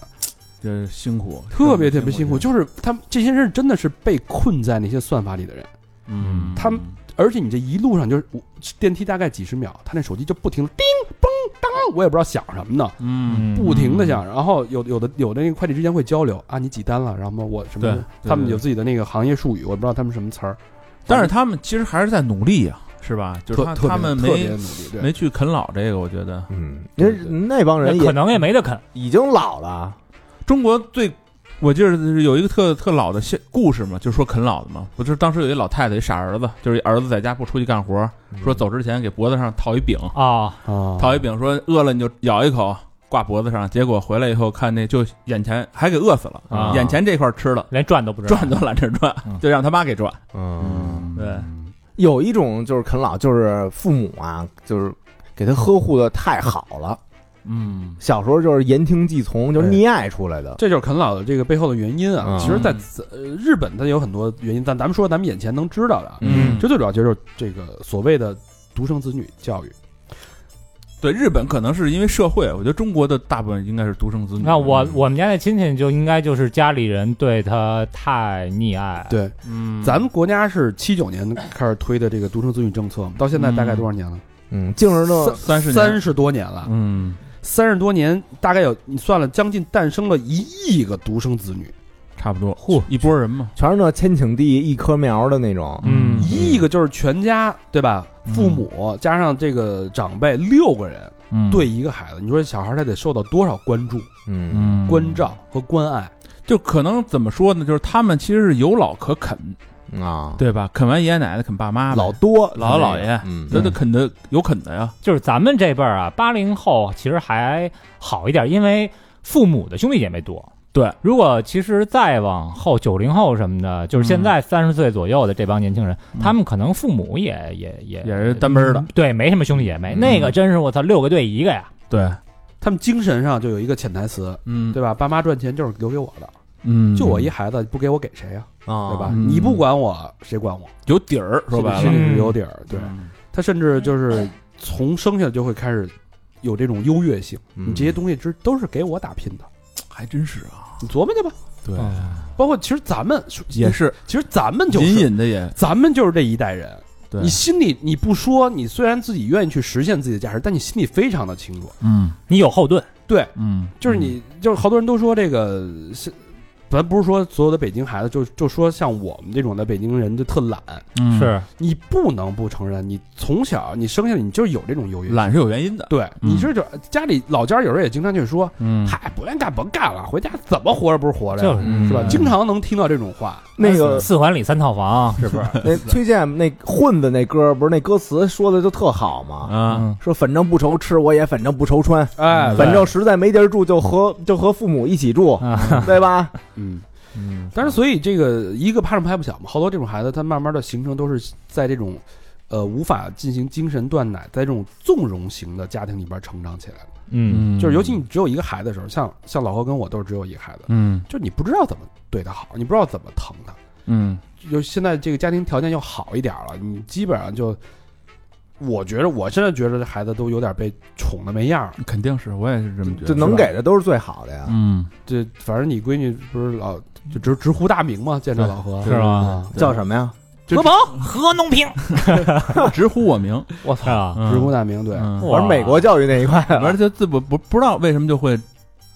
这辛苦，特别特别辛苦。就就是他们这些人真的是被困在那些算法里的人，嗯，他们而且你这一路上就是我电梯大概几十秒，他那手机就不停的叮嘣当，我也不知道响什么呢，嗯不停的响。然后有有的有的那个快递之间会交流啊，你几单了？然后我什么他们有自己的那个行业术语，我不知道他们什么词儿。但是他们其实还是在努力呀，是吧？就是他们特别没努力，没去啃老这个，我觉得嗯，那那帮人也可能也没得啃。已经老了，中国最。我记得有一个特特老的现故事嘛，就说啃老的嘛。不是当时有一老太太，一傻儿子，就是儿子在家不出去干活，说走之前给脖子上套一饼，啊，啊套一饼，说饿了你就咬一口，挂脖子上。结果回来以后看那就眼前还给饿死了，啊眼前这块吃了，连转都不知道。转都懒得转嗯，就让他妈给转。嗯，对，有一种就是啃老，就是父母啊，就是给他呵护的太好了，嗯小时候就是言听计从，就是溺爱出来的。这就是啃老的这个背后的原因啊。嗯其实在，呃日本它有很多原因，但咱们说咱们眼前能知道的啊，嗯这最主要就是这个所谓的独生子女教育。对，日本可能是因为社会，我觉得中国的大部分应该是独生子女。那我我们家那亲戚就应该就是家里人对他太溺爱。，对，嗯，咱们国家是七九年开始推的这个独生子女政策嘛，到现在大概多少年了？嗯，净是那三十三十多年了。嗯三十多年，大概有你算了，将近诞生了一亿个独生子女，差不多，嚯，一波人嘛。全是那千顷地一棵苗的那种。嗯一亿个就是全家，对吧？嗯父母加上这个长辈六个人嗯对一个孩子，你说小孩他得受到多少关注、嗯嗯关照和关爱？就可能怎么说呢？就是他们其实是有老可啃，啊，对吧？啃完爷爷奶奶，啃爸妈，老多姥姥姥爷嗯，那那啃的有啃的呀。就是咱们这辈儿啊，八零后其实还好一点，因为父母的兄弟姐妹多。对，如果其实再往后，九零后什么的，就是现在三十岁左右的这帮年轻人，嗯他们可能父母也也也也是单门儿的对，没什么兄弟姐妹。嗯那个真是我操，六个对一个呀。对，他们精神上就有一个潜台词，嗯对吧？爸妈赚钱就是留给我的，嗯，就我一孩子，不给我给谁呀？啊，对吧？嗯。你不管我，谁管我？有底儿，说白了，心里是有底儿。对。嗯他甚至就是从生下来就会开始有这种优越性，嗯。你这些东西之都是给我打拼的，还真是啊，你琢磨去吧。对，包括其实咱们也，是。其实咱们就是隐隐的也。咱们就是这一代人，对。你心里你不说，你虽然自己愿意去实现自己的价值，但你心里非常的清楚。嗯。你有后盾，对，嗯，就是你，就是好多人都说这个是，咱不是说所有的北京孩子，就就说像我们这种的北京人就特懒，嗯是你不能不承认，你从小你生下来你就有这种优越。懒是有原因的，对，你是就家里老家有时候也经常就说，嗯，嗨，不愿干甭干了，回家怎么活着不是活着，就是是吧？嗯经常能听到这种话。那个四环里三套房，是不是？那崔健那混子那歌，不是那歌词说的就特好吗？啊，嗯说反正不愁吃，我也反正不愁穿，哎，反正实在没地儿住，就和就和父母一起住，啊，对吧？嗯，嗯，但是所以这个一个怕上拍不响嘛，好多这种孩子他慢慢的形成都是在这种。呃，无法进行精神断奶，在这种纵容型的家庭里边成长起来的，嗯。就是尤其你只有一个孩子的时候，像像老何跟我都是只有一个孩子，嗯。就是你不知道怎么对他好，你不知道怎么疼他，嗯。就现在这个家庭条件又好一点了，你基本上就，我觉得我现在觉得这孩子都有点被宠的没样儿。肯定是，我也是这么觉得，就能给的都是最好的呀。嗯，这反正你闺女不是老就直直呼大名嘛，见着老何是吗？啊，叫什么呀？何鹏，何农平，直呼我名，我是吧？嗯直呼大名，对，嗯我是美国教育那一块的，而且自不不不知道为什么就会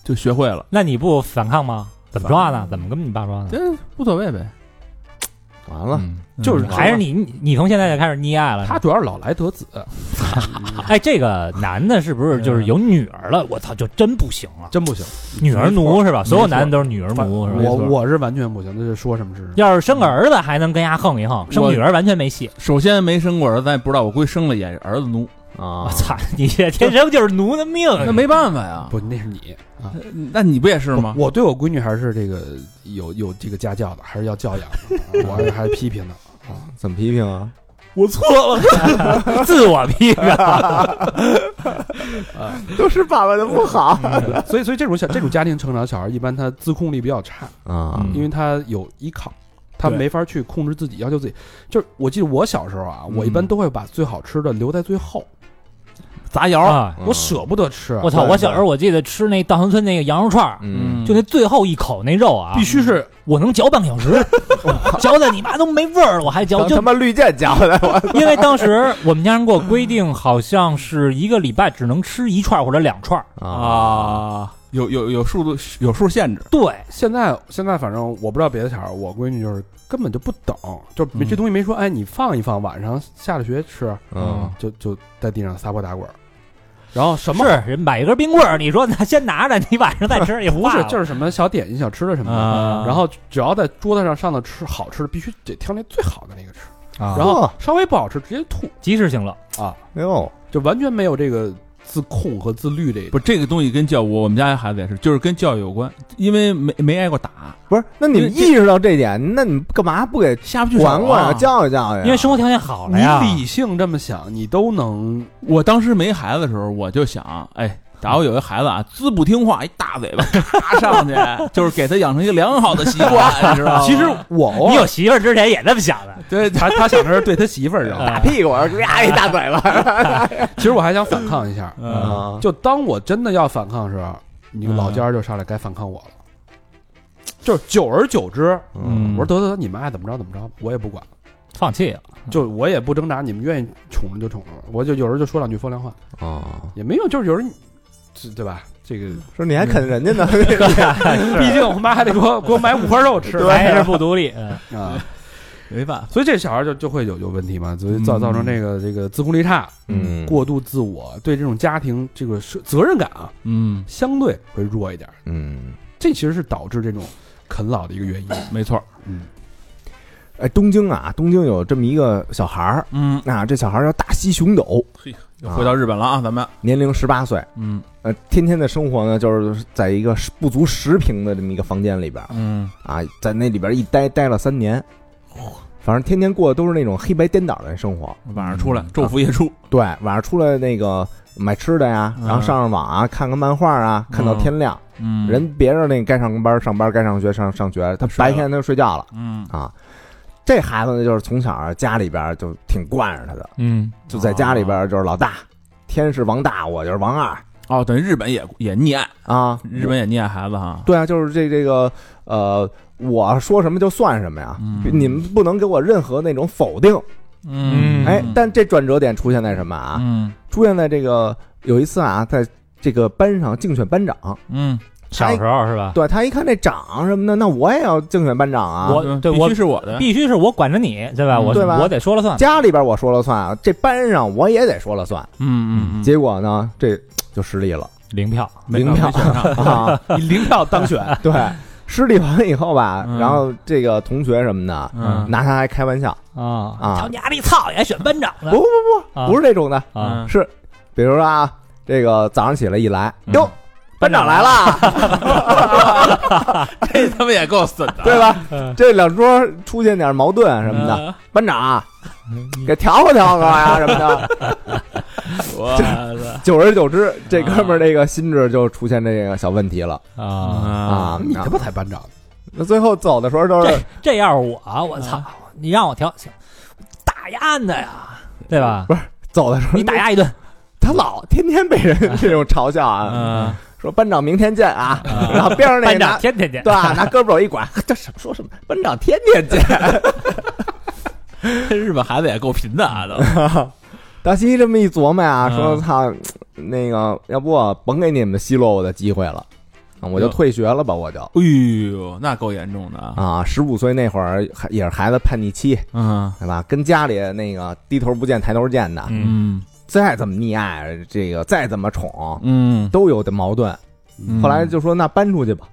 就学会了，那你不反抗吗？怎么抓呢？怎么跟你爸抓呢？这无所谓呗，完了，嗯就是还是你你你从现在就开始溺爱了？他主要是老来得子，哎，这个男的是不是就是有女儿了？我操，就真不行了，真不行。女儿奴是吧？所有男的都是女儿奴是吧？我我是完全不行，那就说什么是要是生个儿子还能跟丫横一横，生女儿完全没戏。首先没生过儿子，咱也不知道我估计生了也是儿子奴，啊我，操，你这天生就是奴的命，那没办法呀。不？那是你啊，那你不也是吗？我对我闺女还是这个有有这个家教的，还是要教养的，我还是还是批评的啊。怎么批评啊？我错了，自我批评。都是爸爸的不好所以所以这种小这种家庭成长，小孩一般他自控力比较差，啊嗯因为他有依靠，他没法去控制自己，要求自己。就是我记得我小时候啊，嗯我一般都会把最好吃的留在最后，杂窑，啊！我舍不得吃，我操！我小时候我记得吃那稻香村那个羊肉串儿，嗯。就那最后一口那肉啊，必须是我能嚼半个小时，嚼的你妈都没味儿了，我还嚼。就他妈绿箭嚼的我，因为当时我们家人给我规定，好像是一个礼拜只能吃一串或者两串。啊，有有有数度有数限制，对，现在现在反正我不知道别的小孩，我闺女就是根本就不等，就这东西没说，哎，你放一放，晚上下了学吃，嗯。就就在地上撒泼打滚儿，然后什么是人买一根冰棍儿，你说那先拿着，你晚上再吃 也不是就是什么小点心、小吃的什么的，啊。然后只要在桌子上上的吃好吃的，必须得挑那最好的那个吃，啊。然后稍微不好吃直接吐。及时行乐。啊，没有，就完全没有这个自控和自律这不这个东西跟教我我们家孩子也是，就是跟教育有关，因为没没挨过打，不是，那你们意识到这点，那你干嘛不给下不去手管管啊，啊。教育教育啊？因为生活条件好了你呀。理性这么想，你都能我当时没孩子的时候，我就想，哎，假如有一孩子啊，滋不听话，一大嘴巴咔上去，就是给他养成一个良好的习惯，你知道吗？其实我你有媳妇儿之前也这么想的，对他 他想的是对他媳妇儿，打屁股，呀一大嘴巴。其实我还想反抗一下！就当我真的要反抗的时候，你们老家儿就上来该反抗我了。就是久而久之，嗯。我说得得得，你们爱怎么着怎么着，我也不管，放弃了。就我也不挣扎，你们愿意宠着就宠着，我就有时候就说两句风凉话，啊，也没有，就是有人，这对吧？这个说你还啃人家呢，毕竟我妈还得给我给我买五花肉吃 还是不独立。嗯啊，没办法，所以这小孩就就会有有问题嘛，所以造嗯。造成这个这个自控力差，嗯。过度自我，对这种家庭这个是责任感啊，嗯，相对会弱一点，嗯，这其实是导致这种啃老的一个原因。没错，嗯，哎，东京啊，东京有这么一个小孩儿嗯，啊，这小孩儿叫大西熊斗，又回到日本了啊，咱们，年龄十八岁，嗯呃，天天的生活呢，就是在一个不足十平的这么一个房间里边嗯，啊，在那里边一待待了三年，反正天天过的都是那种黑白颠倒的生活。晚上出来昼伏夜出，对，晚上出来那个买吃的呀，嗯。然后上上网啊，看看漫画啊，看到天亮。嗯，人别人那该上班上班，该上学上上学，他白天他就睡觉了。嗯。啊。这孩子呢，就是从小啊家里边就挺惯着他的，嗯，就在家里边就是老大，天是王大，我就是王二哦，等于日本也也溺爱，啊。日本也溺爱孩子哈，对啊，就是这这个呃，我说什么就算什么呀，嗯你们不能给我任何那种否定。嗯哎，但这转折点出现在什么啊？嗯出现在这个有一次啊，在这个班上竞选班长，嗯，小时候是吧？对他一看这长什么的，那我也要竞选班长啊。我嗯必须是我的，必须是我管着你，对吧？我对吧我得说了算。家里边我说了算啊，这班上我也得说了算。嗯嗯嗯，结果呢，这就失利了。零票，没零票。啊。以零票当选，对，失利完了以后吧，嗯。然后这个同学什么的嗯。拿他还开玩笑，啊。啊。瞧你丫的操也选班长呢不不不啊。不是这种的，啊！是比如说啊，这个早上起来一来，嗯。哟，班长来了，这他妈也够损的，对吧？嗯。这两桌出现点矛盾什么的，班长给调和调和呀什么的。我操久而久之，这哥们儿这个心智就出现这个小问题了。啊！啊。你他妈才班长，那最后走的时候都是这要是我，我操！你让我调，行，打压的呀，对吧？不是走的时候，你打压一顿，他老天天被人这种嘲笑啊，嗯，说班长明天见啊，然后边上那班长个拿天天见。对吧，拿胳膊肘一拐，这什么说什么，班长天天见。日本孩子也够贫的啊，都，大西这么一琢磨呀，嗯。说操，那个要不我甭给你们奚落我的机会了，啊我就退学了吧，我就。哎呦，那够严重的啊，啊，十五岁那会儿也是孩子叛逆期，嗯。对吧？跟家里那个低头不见抬头见的，嗯嗯再怎么溺爱，这个再怎么宠，嗯，都有的矛盾。嗯后来就说那搬出去吧，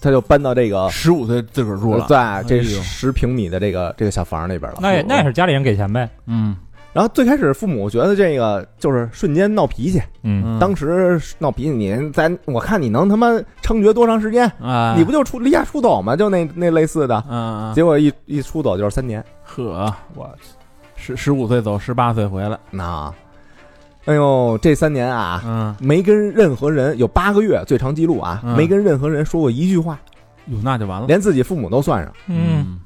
他就搬到这个十五岁自个儿住了，在这十平米的这个这个小房里边了。那也那也是家里人给钱呗。嗯然后最开始父母觉得这个就是瞬间闹脾气，嗯当时闹脾气，你在我看你能他妈猖獗多长时间？啊，你不就出离家出走吗？就那那类似的，嗯，结果一一出走就是三年。呵，我十十五岁走，十八岁回来，那，哎呦，这三年啊，嗯，没跟任何人有八个月最长记录啊，嗯。没跟任何人说过一句话，哟，那就完了，连自己父母都算上。嗯，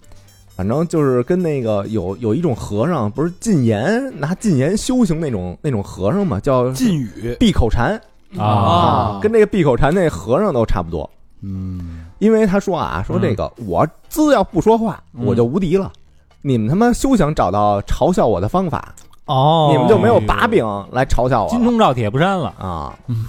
反正就是跟那个有有一种和尚，不是禁言拿禁言修行那种那种和尚嘛，叫禁语。闭口禅啊。跟那个闭口禅那和尚都差不多。嗯，因为他说啊，说这个、我只要不说话，嗯。我就无敌了。你们他妈休想找到嘲笑我的方法，哦，你们就没有把柄来嘲笑我金钟罩铁布衫了。啊。嗯！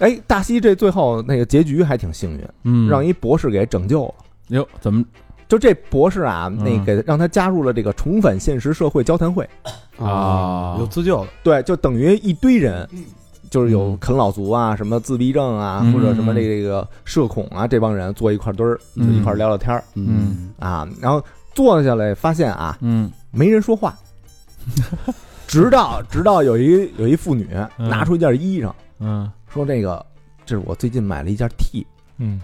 哎，大西这最后那个结局还挺幸运，嗯，让一博士给拯救了。哟，怎么，就这博士啊，嗯。那个让他加入了这个重返现实社会交谈会，啊有自救的，对，就等于一堆人，就是有嗯啃老族啊，什么自闭症啊，嗯。或者什么这个社恐啊，这帮人坐一块堆儿，就嗯。一块聊聊天儿。嗯。啊，然后坐下来发现啊，嗯没人说话，直到直到有一有一妇女嗯。拿出一件衣裳，嗯。说这个这是我最近买了一件 T，嗯，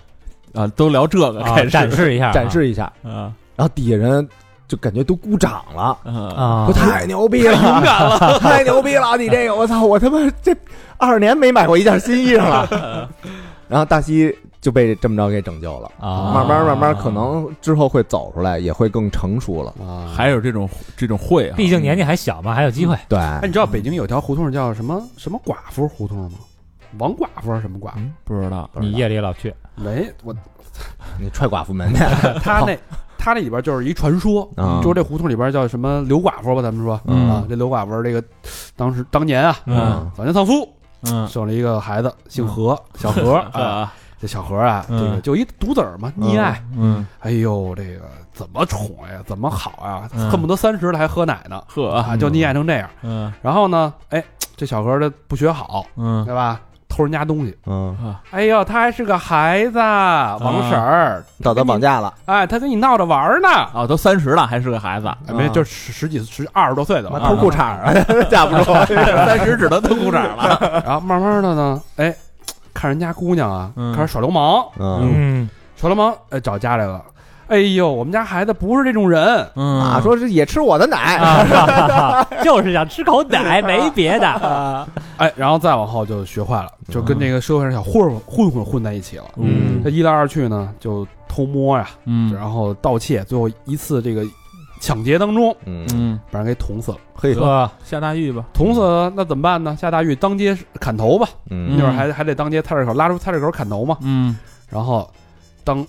啊，都聊这个啊开始。展示一下，展示一下，啊。然后底下人就感觉都鼓掌了。啊。太牛逼了，勇敢了，太牛逼了！你这个，我操，我他妈这二十年没买过一件新衣裳了。然后大西就被这么着给拯救了，啊。慢慢慢慢，可能之后会走出来，也会更成熟了。啊，还有这种这种会啊，毕竟年纪还小嘛，还有机会。对，哎，你知道北京有条胡同叫什么什么寡妇胡同吗？王寡妇还是什么寡？妇？不知道，你夜里老去。没，我。你踹寡妇门。去，他那他那里边就是一传说，嗯说这胡同里边叫什么刘寡妇吧，咱们说嗯。啊，这刘寡妇这个当时当年啊，嗯。早年丧夫，嗯。生了一个孩子，姓何，小何啊，啊，这小何啊，这嗯个就一独子儿嘛，溺爱，嗯哎呦，这个怎么宠呀，怎么好呀，嗯恨不得三十了还喝奶呢，呵啊，就溺爱成这样。嗯然后呢，哎，这小何他不学好，嗯对吧？偷人家东西，嗯，啊哎呦，他还是个孩子，王婶儿，道德绑架了，哎，他跟你闹着玩呢。哦，都三十了还是个孩子，哎，没，就十十几十二十多岁的了，偷裤衩儿，架不住。三十只能偷裤衩了，然后慢慢的呢，哎，看人家姑娘啊，嗯。开始耍流氓，嗯。嗯。耍流氓，哎，找家来了。哎呦，我们家孩子不是这种人，嗯。啊，说是也吃我的奶，啊，就是想吃口奶，没别的。哎，然后再往后就学坏了，就跟这个社会上小混混混混混在一起了。嗯。这一来二去呢，就偷摸呀，嗯。然后盗窃，最后一次这个抢劫当中嗯，嗯，把人给捅死了。嘿，呵，下大狱吧，捅死了那怎么办呢？下大狱当街砍头吧，嗯。那会儿还还得当街菜市口拉出菜市口砍头嘛。嗯。然后当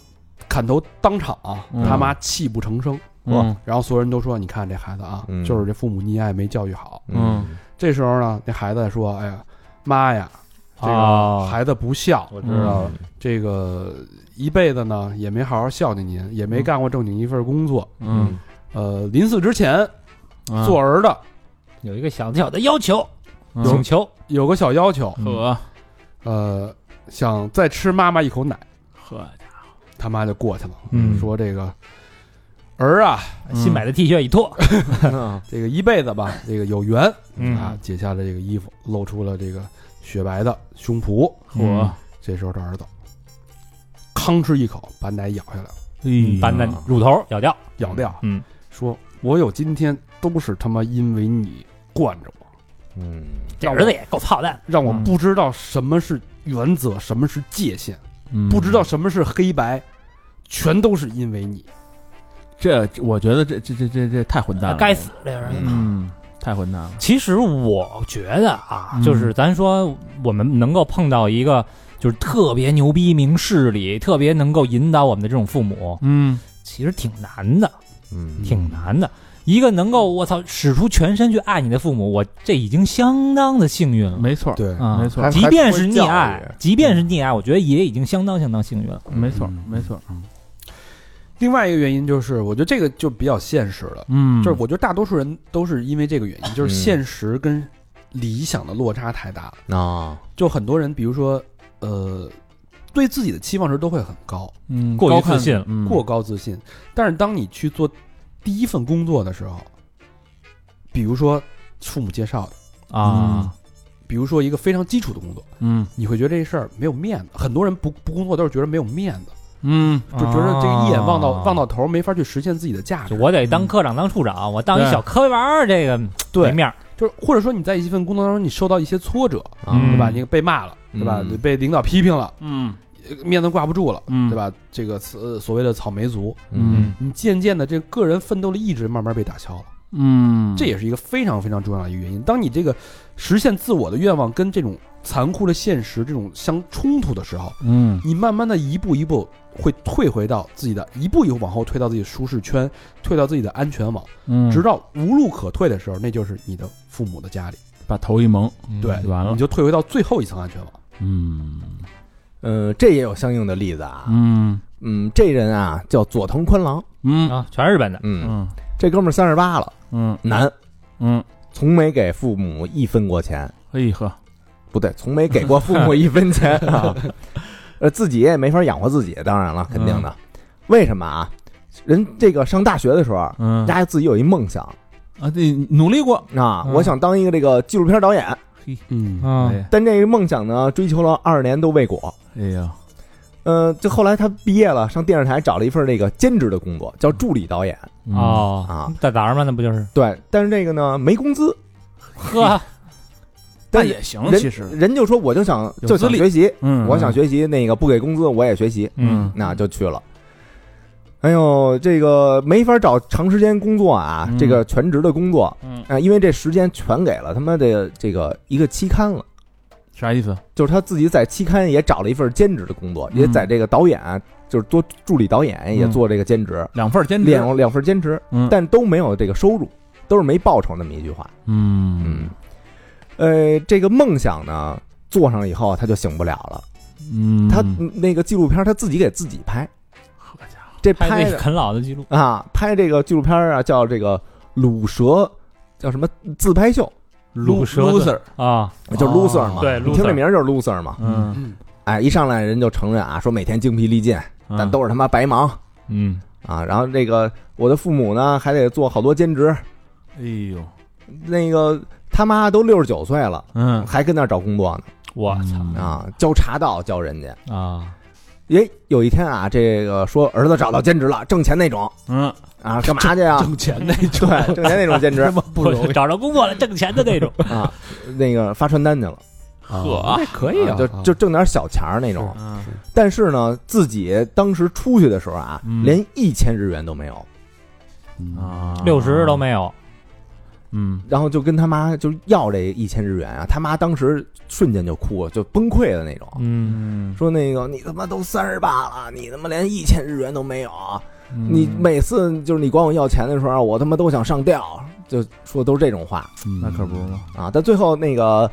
砍头当场啊，嗯。他妈泣不成声。嗯。然后所有人都说：“你看这孩子啊，嗯。就是这父母溺爱没教育好。嗯。这时候呢，那孩子说：“哎呀，妈呀，这哦个孩子不孝，我知道了，这个一辈子呢也没好好孝敬您，也没干过正经一份工作。嗯，呃，临死之前啊。做儿的有一个小小的要求，嗯。请求。有个小要求，呵呃，想再吃妈妈一口奶，呵，他妈就过去了，嗯。说这个儿啊，新买的 T 恤一脱，嗯。这个一辈子吧，这个有缘嗯。啊，解下了这个衣服，露出了这个雪白的胸脯。嚯，这时候这儿子吭哧一口把奶咬下来了，哎把那乳头咬掉，咬掉，嗯，说我有今天都是他妈因为你惯着我，嗯。这儿子也够操蛋，让我嗯不知道什么是原则，什么是界限，嗯。不知道什么是黑白，全都是因为你。这，我觉得这这这这这太混蛋了，该死这人。嗯，太混蛋了，其实我觉得啊，嗯。就是咱说我们能够碰到一个就是特别牛逼明事理、特别能够引导我们的这种父母，嗯。其实挺难的，嗯。挺难的。一个能够我操使出全身去爱你的父母，我这已经相当的幸运了。没错，对啊没错。即便是溺爱，即便是溺爱，我觉得也已经相当相当幸运了。没错嗯，没错，另外一个原因就是，我觉得这个就比较现实了，嗯，就是我觉得大多数人都是因为这个原因，就是嗯现实跟理想的落差太大了。啊，就很多人，比如说，呃，对自己的期望值都会很高，嗯过于高自信嗯过高自信。但是当你去做第一份工作的时候，比如说父母介绍的，啊，比如说一个非常基础的工作，嗯你会觉得这事儿没有面子。很多人不不工作都是觉得没有面子，嗯就觉得这个一眼望到啊望到头，没法去实现自己的价值。我得当科长当处长，我当一小科员儿，这个没对，面儿。就是或者说你在一份工作当中，你受到一些挫折，嗯对吧？你被骂了，对吧？嗯你被领导批评了，嗯面子挂不住了，嗯对吧？这个呃所谓的草莓族，嗯你渐渐的这个个人奋斗的意志慢慢被打消了，嗯，这也是一个非常非常重要的一个原因。当你这个实现自我的愿望跟这种残酷的现实这种相冲突的时候，嗯。你慢慢的一步一步会退回到自己的一步一步往后退到自己的舒适圈，退到自己的安全网，嗯，直到无路可退的时候，那就是你的父母的家里，把头一蒙，对就完了。你，就退回到最后一层安全网。嗯。呃，这也有相应的例子啊。嗯。嗯，这人啊叫佐藤宽郎，嗯。啊，全是日本的。嗯，嗯。这哥们儿三十八了，嗯。男，嗯，从没给父母一分过钱，哎呵，不对，从没给过父母一分钱啊。呃，自己也没法养活自己，当然了，肯定的。为什么啊？人这个上大学的时候，嗯家自己有一梦想啊，对，努力过，啊，嗯我想当一个这个纪录片导演，嗯啊哎但这个梦想呢，追求了二十年都未果。哎呀，呃，就后来他毕业了，上电视台找了一份这个兼职的工作，叫助理导演嗯，哦啊。在哪儿吗？那不就是？对，但是这个呢没工资，呵，但也行，人其实，人就说我就想就想学习，嗯，我想学习，那个不给工资我也学习，嗯，那就去了。哎呦，这个没法找长时间工作啊，嗯这个全职的工作嗯，啊，因为这时间全给了他妈的这个一个期刊了，啥意思？就是他自己在期刊也找了一份兼职的工作，嗯也在这个导演就是做助理导演也做这个兼职，两份兼职，两两份兼职，嗯但都没有这个收入，都是没报酬那么一句话。嗯嗯，呃，这个梦想呢，做上以后他就醒不了了。嗯，他那个纪录片他自己给自己拍，好家伙，这拍啃老的记录。啊，拍这个纪录片啊，叫这个鲁蛇，叫什么？自拍秀，鲁蛇 loser，啊，就是 loser 嘛。对你听这名儿就是 loser 嘛。嗯，嗯，哎，一上来人就承认啊，说每天精疲力尽，但都是他妈白忙。嗯，啊。然后这个我的父母呢，还得做好多兼职，哎呦，那个他妈都六十九岁了，嗯。还跟那儿找工作呢。我操。啊，教茶道教人家。啊，诶，有一天啊，这个说儿子找到兼职了，挣钱那种。嗯，啊，干嘛去啊？挣钱那种。对，挣钱那种兼职。不容易找着工作了，挣钱的那种。啊，那个发传单去了，呵那可以啊，就就挣点小钱儿那种。嗯。但是呢，自己当时出去的时候啊，嗯。连一千日元都没有，啊，六十都没有，嗯。然后就跟他妈就要这一千日元啊，他妈当时瞬间就哭了，就崩溃的那种，嗯，嗯，说那个你他妈都三十八了，你他妈连一千日元都没有你每次就是你管我要钱的时候，我他妈都想上吊，就说都是这种话。那可不是吗？啊。但最后那个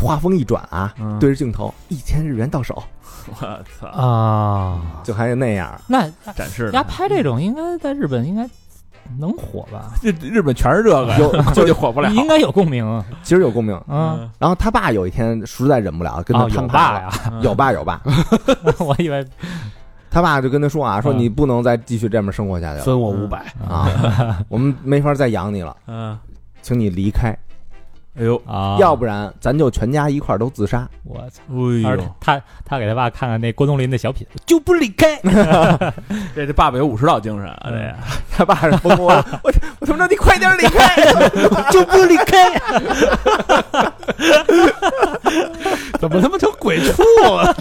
话锋一转啊，嗯。对着镜头，一千日元到手，我操，啊，就还是那样。那展示人家拍这种应该在日本应该能火吧？这日本全是这个，有这 就火不了。应该有共鸣。啊。其实有共鸣。嗯，然后他爸有一天实在忍不了，跟他啊，有摊牌了。爸呀，有爸有爸，我以为他爸就跟他说啊，说嗯你不能再继续这么生活下去了。分我五百，啊，我们没法再养你了，嗯，请你离开，哎呦，啊，要不然咱就全家一块儿都自杀。我操！哎呦，他他给他爸看看那郭冬临的小品，就不离开。这这爸爸有武士道精神啊，这个 他爸是疯 我我我他妈让你快点离开，就不离开。怎么他妈成鬼畜了？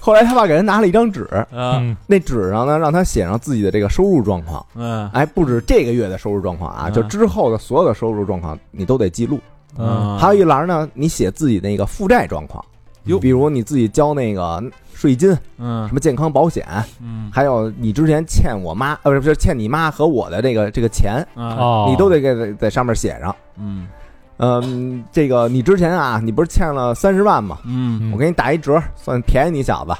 后来他爸给他拿了一张纸，啊，嗯。那纸上呢让他写上自己的这个收入状况，嗯。哎，不止这个月的收入状况啊，嗯。就之后的所有的收入状况你都得记录。嗯还有一栏呢，你写自己那个负债状况，哟比如你自己交那个税金、嗯什么健康保险，嗯还有你之前欠我妈，呃，不是不是欠你妈和我的这个这个钱，啊哦，你都得给在在上面写上。嗯嗯，这个你之前啊，你不是欠了三十万吗？嗯我给你打一折，算便宜你小子，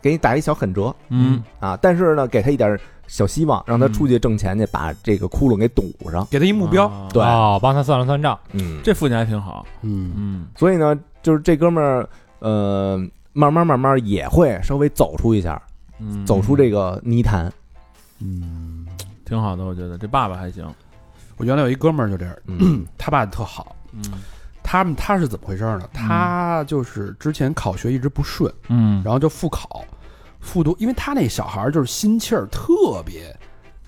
给你打一小狠折嗯啊！但是呢，给他一点小希望，让他出去挣钱去，把这个窟窿给堵上。给他一目标。啊对哦，帮他算了算账。嗯，这父亲还挺好，嗯，嗯所以呢，就是这哥们儿，呃，慢慢慢慢也会稍微走出一下，嗯，走出这个泥潭。嗯，挺好的，我觉得这爸爸还行，我原来有一哥们儿就这样，嗯他爸特好。嗯他们他是怎么回事呢？他就是之前考学一直不顺，嗯然后就复考，复读，因为他那小孩儿就是心气儿特别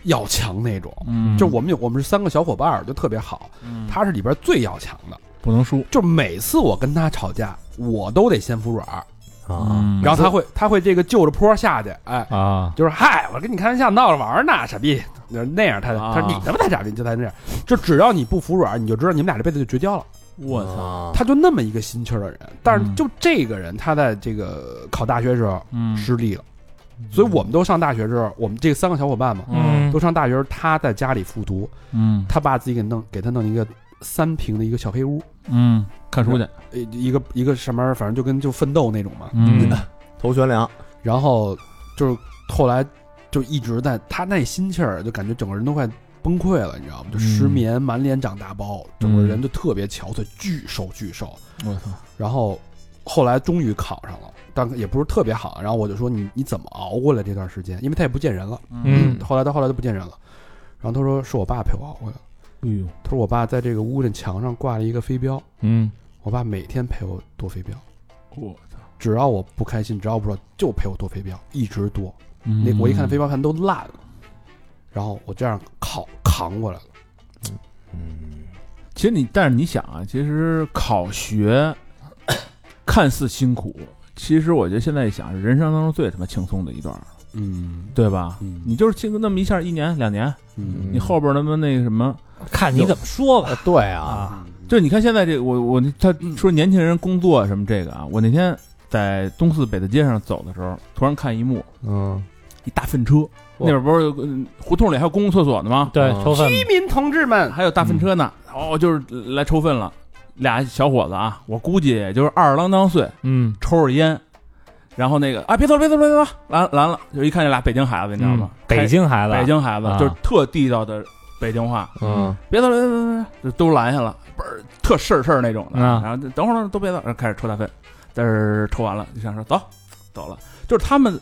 要强那种。嗯，就我们有我们是三个小伙伴儿，就特别好。嗯。他是里边最要强的，不能输，就每次我跟他吵架，我都得先服软儿，啊，嗯。然后他会他会这个就着坡下去，哎，啊，就是嗨，我跟你开玩笑，闹着玩儿呢，傻逼，就是那样他啊他说你他妈太傻逼，就在那样，就只要你不服软，你就知道你们俩这辈子就绝交了。我操，他就那么一个心气儿的人，但是嗯。就这个人，他在这个考大学时候嗯。失利了，所以我们都上大学时候，我们这三个小伙伴嘛，嗯。都上大学时候，他在家里复读，嗯。他爸自己给弄给他弄一个三平的一个小黑屋，嗯，看书去，呃，一个一个什么反正就跟就奋斗那种嘛，嗯。头悬梁，然后就是后来就一直在他那心气儿，就感觉整个人都快崩溃了，你知道吗？就失眠，满脸长大包，整个人就特别憔悴，巨瘦巨瘦。我操，然后后来终于考上了，但也不是特别好。然后我就说你你怎么熬过来这段时间？因为他也不见人了，嗯后来到后来都不见人了。然后他说是我爸陪我熬过来的。哎呦，他说我爸在这个屋的墙上挂了一个飞镖，嗯我爸每天陪我剁飞镖，我操，只要我不开心，只要我不知道就陪我剁飞镖，一直剁。嗯那我一看飞镖盘都烂了，然后我这样扛扛过来了。嗯，其实你，但是你想啊，其实考学看似辛苦，其实我觉得现在一想，是人生当中最他妈轻松的一段儿，嗯。对吧？嗯。你就是轻松那么一下，一年两年，嗯。你后边儿他妈那个什么，看你怎么说吧。对啊，啊，就你看现在这个我我他说年轻人工作什么这个啊，我那天在东四北大街上走的时候，突然看一幕，嗯，一大粪车，那边不是胡同里还有公共厕所呢吗？对，啊抽粪。居民同志们，还有大粪车呢，哦，就是来抽粪了，俩小伙子啊，我估计也就是二十郎当岁，嗯，抽着烟，然后那个啊，别走别走别走，拦拦了，就一看这俩北京孩子，你知道吗？北京孩子，北京孩子啊。就是特地道的北京话，嗯，别走别走别走别走，就都拦下了，倍儿特事儿事儿那种的。啊然后等会儿都别走，然后开始抽大粪，嘚儿抽完了就想说走走了，就是他们，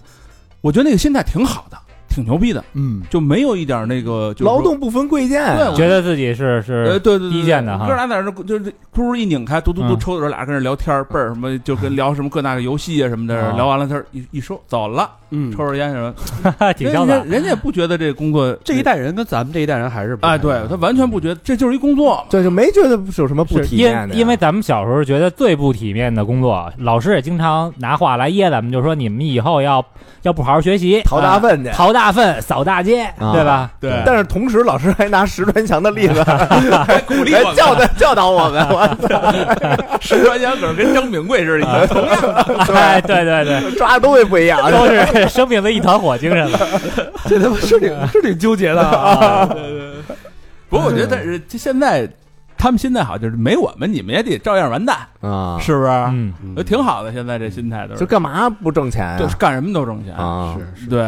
我觉得那个心态挺好的，挺牛逼的，嗯，就没有一点那个就是劳动不分贵贱，对觉得自己是呃，是对对对，低贱的哈。哥俩在那儿就是嘟一拧开，嘟嘟嘟嗯。抽的时候，俩人跟那聊天儿，倍儿什么，就跟 聊什么各大个游戏啊什么的，啊聊完了他一一说走了，嗯。抽着烟什么，挺香的人家。人家也不觉得这个工作 这一代人跟咱们这一代人还是不哎，对他完全不觉得这就是一工作嘛，这就没觉得有什么不体面的。呀，因为咱们小时候觉得最不体面的工作，老师也经常拿话来噎咱们，就说你们以后要要不好好学习，淘大粪去。啊，淘大粪、扫大街，啊对吧？对。但是同时老师还拿石川强的例子还鼓励我来教导教导我们，我石川香可跟张炳贵似的，同样哎，对对对，抓的东西不一样，都是生命的一团火精神了。这他妈是挺是挺纠结的啊。不过我觉得，但是这现在他们心态好，就是没我们，你们也得照样完蛋，啊，是不是？嗯，挺好的，现在这心态都，就是干嘛不挣钱呀？就是干什么都挣钱，啊，是是，对，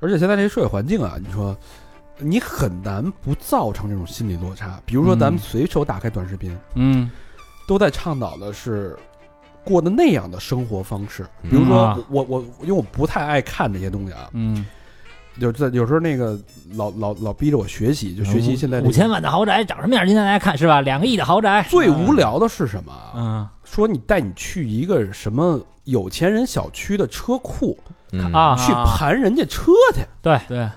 而且现在这社会环境啊，你说你很难不造成这种心理落差。比如说，咱们嗯随手打开短视频，嗯都在倡导的是过的那样的生活方式。比如说啊，我我因为我不太爱看这些东西啊，嗯有在有时候那个老老老逼着我学习，就学习现在这个五千万的豪宅长什么样？今天大家看是吧？两个亿的豪宅，最无聊的是什么啊？嗯说你带你去一个什么有钱人小区的车库嗯。啊。去盘人家车去，对。对，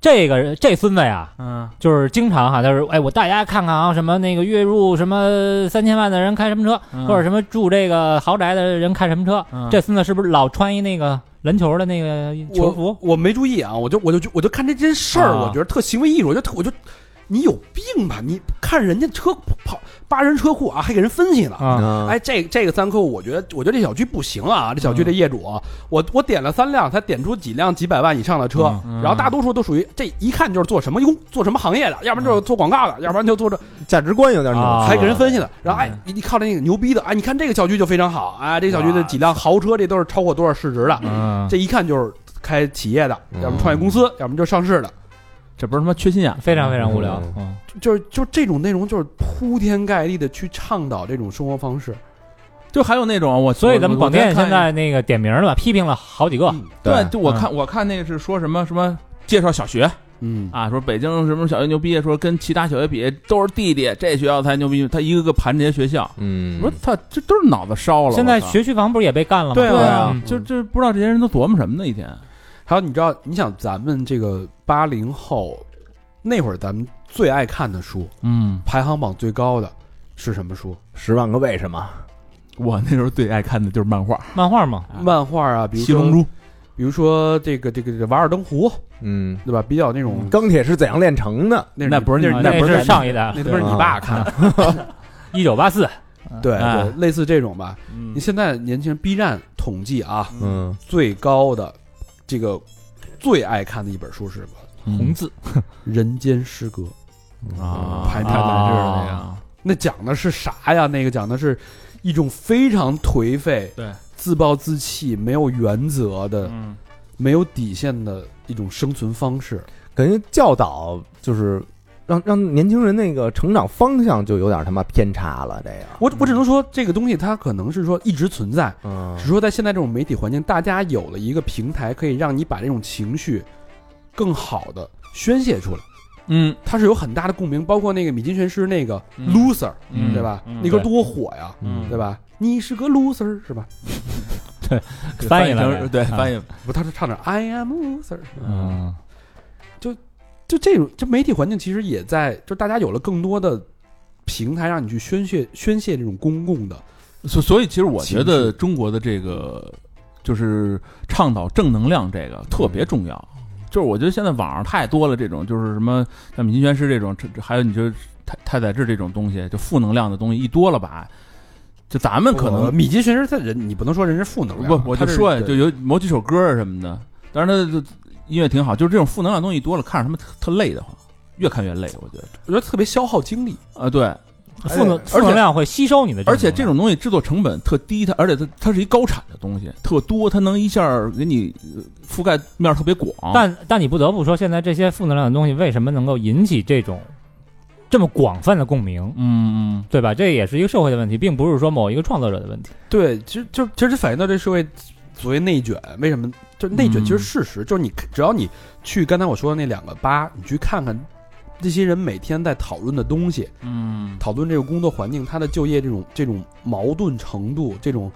这个这孙子呀，嗯。就是经常哈，他说，哎，我带大家看看啊，什么那个月入什么三千万的人开什么车，嗯。或者什么住这个豪宅的人开什么车。嗯。这孙子是不是老穿一那个篮球的那个球服？我我没注意啊，我就我就我就看这件事儿，啊。我觉得特行为艺术，我就特我就你有病吧？你看人家车跑八人车库啊，还给人分析呢。哎，这这个三客户，我觉得我觉得这小区不行啊，这小区这业主，我我点了三辆，他点出几辆几百万以上的车，嗯然后大多数都属于这一看就是做什么工做什么行业的，要不然就是做广告的，要不然就做这价值观有点扭啊。曲，还给人分析了。然后哎，你你靠着那个牛逼的，哎，你看这个小区就非常好，哎，这个小区的几辆豪车，这都是超过多少市值的，嗯，这一看就是开企业的，嗯。要么创业公司，要么就上市的，这不是他妈缺心眼，非常非常无聊。嗯嗯，就是就这种内容就是铺天盖地的去倡导这种生活方式。就还有那种我，所以咱们广电现在那个点名了吧，批评了好几个。嗯对，对就我看我看那个是说什么什么介绍小学嗯啊，说北京什么小学牛逼，说跟其他小学比都是弟弟，这学校才牛逼，他一个个盘这些学校，嗯，我说他这都是脑子烧了，现在学区房不是也被干了吗？对啊对啊嗯，就就不知道这些人都琢磨什么呢，一天，还有你知道，你想咱们这个八零后那会儿，咱们最爱看的书，嗯，排行榜最高的是什么书？十万个为什么，我那时候最爱看的就是漫画，漫画嘛，漫画啊，比如说七龙珠，比如说这个这个这个《瓦尔登湖》，嗯，对吧？比较那种，钢铁是怎样炼成的？那那不是那那不是是上一代，那不是你爸看的，一九八四。对类似这种吧。嗯你现在年轻人 B 站统计啊，嗯，最高的这个最爱看的一本书是什么？红字《人间失格》。啊，排排在这儿的那个，那讲的是啥呀？那个讲的是一种非常颓废、对自暴自弃、没有原则的、嗯，没有底线的一种生存方式。感觉教导就是让让年轻人那个成长方向就有点他妈偏差了。这个，我我只能说，这个东西它可能是说一直存在，嗯只是说在现在这种媒体环境，大家有了一个平台，可以让你把这种情绪更好的宣泄出来。嗯，它是有很大的共鸣，包括那个米津玄师那个嗯 loser，、嗯对吧？嗯那歌多火呀，嗯对吧？你是个 loser 是吧？对翻译了成对啊翻译，不，他是唱的 I am loser。嗯，就这种，这媒体环境其实也在，就大家有了更多的平台，让你去宣泄宣泄这种公共的。所所以其实我觉得中国的这个就是倡导正能量这个特别重要。就是我觉得现在网上太多了这种，就是什么像米津玄师这种，还有你就太太宰治这种东西，就负能量的东西一多了吧，就咱们可能我米津玄师他人，你不能说人是负能量，不，我就说呀，就有某几首歌啊什么的，但是他就音乐挺好，就是这种负能量东西多了，看着他们特特累的慌，越看越累，我觉得我觉得特别消耗精力。啊，对，负能而且负能量会吸收你的，而且这种东西制作成本特低，它而且它它是一高产的东西，特多，它能一下给你呃覆盖面特别广。但但你不得不说，现在这些负能量的东西为什么能够引起这种这么广泛的共鸣，嗯嗯对吧？这也是一个社会的问题，并不是说某一个创作者的问题。对，其实就其实反映到这社会所谓内卷，为什么？就内卷，嗯。其实事实、就是你只要你去刚才我说的那两个吧，你去看看这些人每天在讨论的东西，嗯。讨论这个工作环境，他的就业这种这种矛盾程度，这种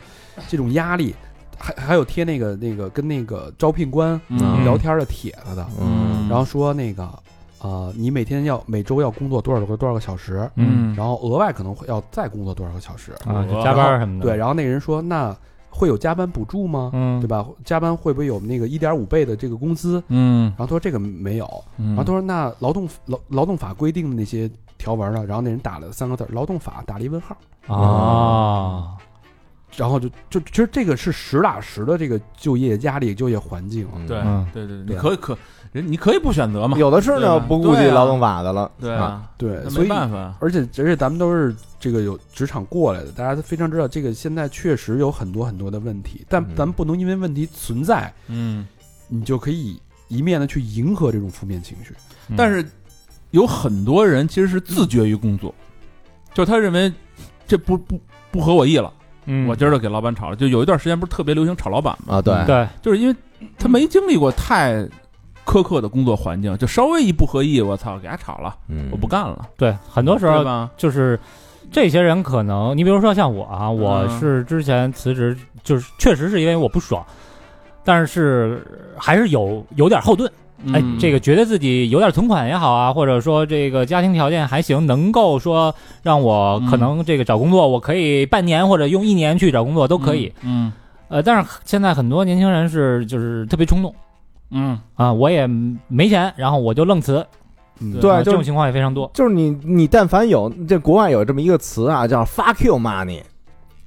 这种压力，还还有贴那个那个跟那个招聘官嗯。聊天的帖子的，嗯。然后说那个呃，你每天要每周要工作多少个多少个小时，嗯，然后额外可能会要再工作多少个小时，啊，就加班什么的。对，，然后那个人说那会有加班补助吗？嗯，对吧？加班会不会有那个一点五倍的这个工资？嗯，然后他说这个没有，然然后他说那劳动劳劳动法规定的那些条文呢？然后那人打了三个字儿劳动法，打了一问号。啊，然后就就其实这个是实打实的这个就业压力、就业环境对嗯对对，对可以可人你可以不选择嘛，有的是对吧呢不顾及劳动法的了，对啊，对，所以没办法，而且而且咱们都是这个有职场过来的，大家都非常知道这个现在确实有很多很多的问题，但嗯咱们不能因为问题存在，嗯，你就可以一面的去迎合这种负面情绪。但是有很多人其实是自觉于工作，就他认为这不不不合我意了，嗯我今儿就给老板炒了。就有一段时间不是特别流行炒老板吗？啊，对对就是因为他没经历过太苛刻的工作环境，就稍微一不合意，我操，给他炒了，嗯我不干了，对，很多时候对吧？就是这些人可能，你比如说像我啊，我嗯是之前辞职，就是确实是因为我不爽，但是还是有有点后盾。哎，嗯这个觉得自己有点存款也好啊，或者说这个家庭条件还行，能够说让我可能这个找工作，我可以半年或者用一年去找工作都可以。，嗯呃，但是现在很多年轻人是就是特别冲动嗯啊，我也没钱，然后我就愣辞，嗯对这种情况也非常多。就是你你但凡有这国外有这么一个词啊，叫 fuck you money，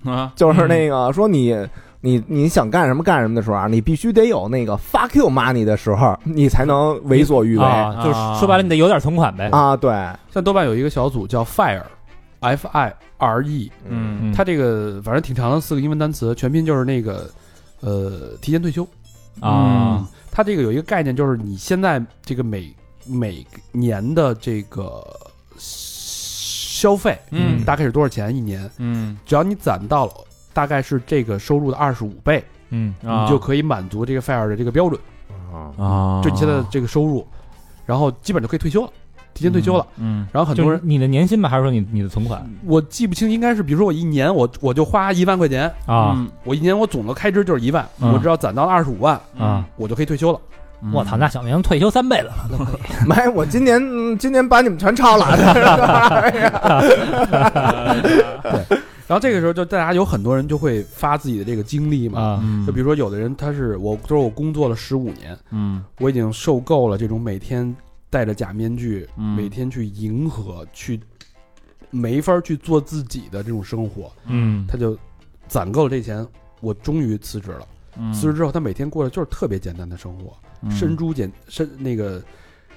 嗯 啊，就是那个说你你你想干什么干什么的时候啊，你必须得有那个 fuck you money 的时候，你才能为所欲为啊，就是说白了，你得有点存款呗。啊，对，像豆瓣有一个小组叫 Fire，F I R E，嗯嗯它这个反正挺长的四个英文单词，全拼就是那个呃提前退休。啊，它这个有一个概念，就是你现在这个每每年的这个消费，嗯。大概是多少钱一年？嗯。只要你攒到了大概是这个收入的二十五倍，嗯。啊。你就可以满足这个 FIRE 的这个标准，啊。啊，就你现在的这个收入，然后基本就可以退休了，提前退休了。嗯，然后很多人，你的年薪吧，还是说你你的存款？我记不清，应该是比如说我一年我我就花一万块钱，啊。嗯我一年我总的开支就是一万，嗯。我只要攒到二十五万，啊？我就可以退休了。嗯。我操，那小明退休三辈子了，都可以。没，我今年嗯今年把你们全超了，对。然后这个时候就大家有很多人就会发自己的这个经历嘛，就比如说有的人他是我就是我工作了十五年，嗯。我已经受够了这种每天戴着假面具，嗯每天去迎合，去没法去做自己的这种生活，嗯他就攒够了这钱，我终于辞职了。嗯辞职之后，他每天过的就是特别简单的生活，嗯深居简深那个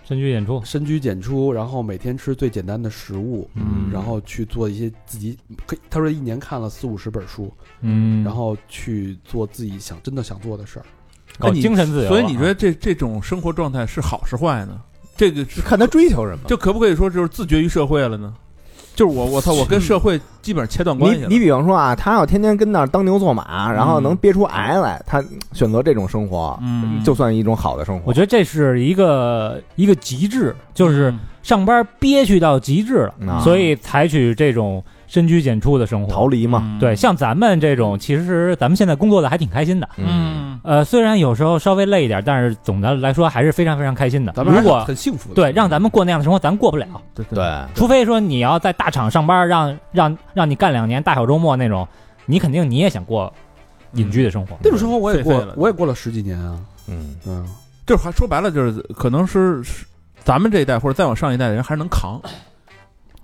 深居简出，深居简出，然后每天吃最简单的食物，嗯然后去做一些自己可以他说一年看了四五十本书，嗯然后去做自己想真的想做的事儿。搞精神自由啊。所以你觉得这这种生活状态是好是坏呢？这个是看他追求什么。就可不可以说就是自绝于社会了呢？就是我我操，我跟社会基本上切断关系了。你你比方说啊，他要天天跟那儿当牛做马，然后能憋出癌来，他选择这种生活，嗯就算一种好的生活。我觉得这是一个一个极致，就是嗯上班憋屈到极致了，啊所以采取这种深居简出的生活。逃离嘛，嗯对，像咱们这种，其实咱们现在工作的还挺开心的。嗯呃，虽然有时候稍微累一点，但是总的来说还是非常非常开心的。咱们如果很幸福的，对让咱们过那样的生活，咱过不了。对对，除非说你要在大厂上班，让让让你干两年大小周末那种，你肯定你也想过隐居的生活。那种生活我也过我也过了十几年啊。嗯，嗯，就是还说白了，就是可能是是咱们这一代或者再往上一代的人还是能扛，哎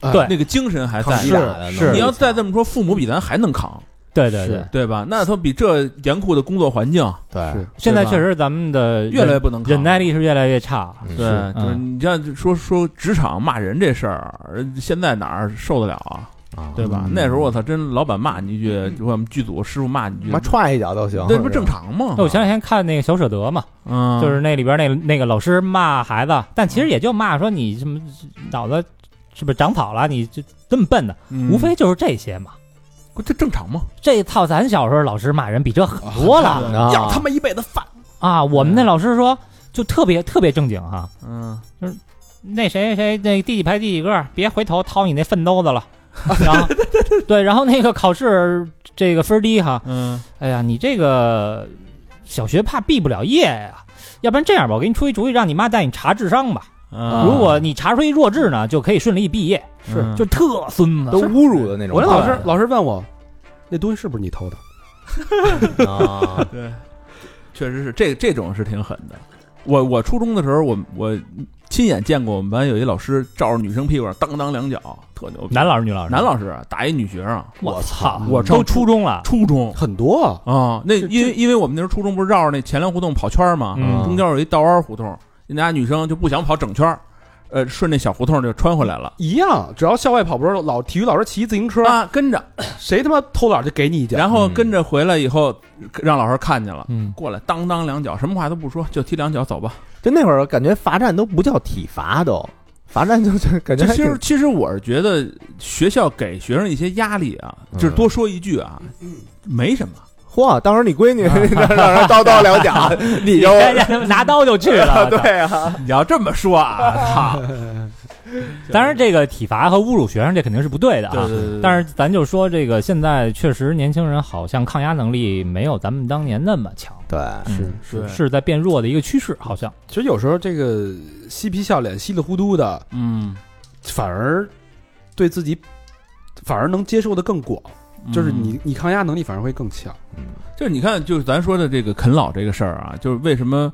对。那个精神还在抗。击打的是。你要再这么说，父母比咱还能扛，对对对，对吧？那他比这严酷的工作环境对。是现在确实咱们的越来越不能扛。忍耐力是越来越差。对，是。就是你像说说职场骂人这事儿，现在哪儿受得了啊？啊。对吧？嗯。那时候我操，真老板骂你一句，我们剧组师傅骂你一句妈，踹一脚都行，那不正常吗？那我前两天看那个小舍得嘛，嗯，就是那里边那那个老师骂孩子，但其实也就骂说你什么脑子是不是长草了，你这这么笨的，嗯无非就是这些嘛。不这正常吗？这套咱小时候老师骂人比这很多了啊养他妈一辈子饭。啊！我们那老师说就特别特别正经哈，嗯那谁谁那第几排第几个，别回头掏你那粪兜子了。然后对，然后那个考试这个分儿低哈，嗯哎呀，你这个小学怕毕不了业呀，要不然这样吧，我给你出一主意，让你妈带你查智商吧。嗯，如果你查出一弱智呢，就可以顺利毕业。是就特孙子，都侮辱的那种。我那老师老师问我，那东西是不是你偷的？啊，对，确实是这这种是挺狠的。我我初中的时候，我我亲眼见过我们班有一老师照着女生屁股上当当两脚，特牛逼。男老师女老师？男老师打一女学生，我操！我都初中了，初中很多啊，啊，那因为因为我们那时候初中不是绕着那前粮胡同跑圈儿嘛，嗯中间有一道弯胡同，人家女生就不想跑整圈儿，呃，顺那小胡同就穿回来了。一样，只要校外跑步，老体育老师骑自行车，啊，跟着，谁他妈偷懒就给你一脚。然后跟着回来以后，让老师看见了，嗯，过来当当两脚，什么话都不说，就踢两脚走吧。就那会儿感觉罚站都不叫体罚，都罚站就是感觉还挺这其实其实我是觉得学校给学生一些压力啊，嗯就是多说一句啊，没什么。嚯，当时候你闺女 让人叨叨两脚，你就人家拿刀就去了。对啊，你要这么说啊，操！当然，这个体罚和侮辱学生，这肯定是不对的啊。对但是咱就说，这个现在确实年轻人好像抗压能力没有咱们当年那么强，对，嗯是是在变弱的一个趋势，好像。其实有时候这个嬉皮笑脸、稀里糊涂的，嗯，反而对自己反而能接受的更广，就是你你抗压能力反而会更强。就是你看，就是咱说的这个啃老这个事儿啊，就是为什么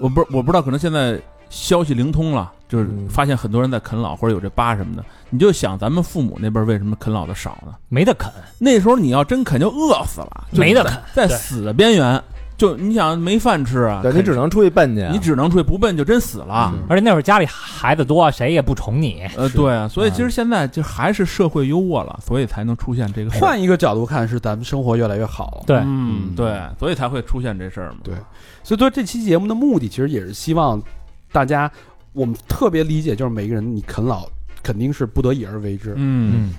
我不我不知道，可能现在消息灵通了，就是嗯发现很多人在啃老或者有这疤什么的，你就想咱们父母那辈为什么啃老的少呢？没得啃，那时候你要真啃就饿死了，没得啃在死的边缘，就你想没饭吃啊，对你只能出去奔去啊，你只能出去不奔就真死了。嗯而且那会儿家里孩子多，谁也不宠你。呃，对啊，所以其实现在就还是社会优渥了，所以才能出现这个事。换一个角度看，是咱们生活越来越好。对，嗯，嗯对，所以才会出现这事儿嘛。对所以说这期节目的目的，其实也是希望大家，我们特别理解，就是每个人你啃老肯定是不得已而为之。嗯，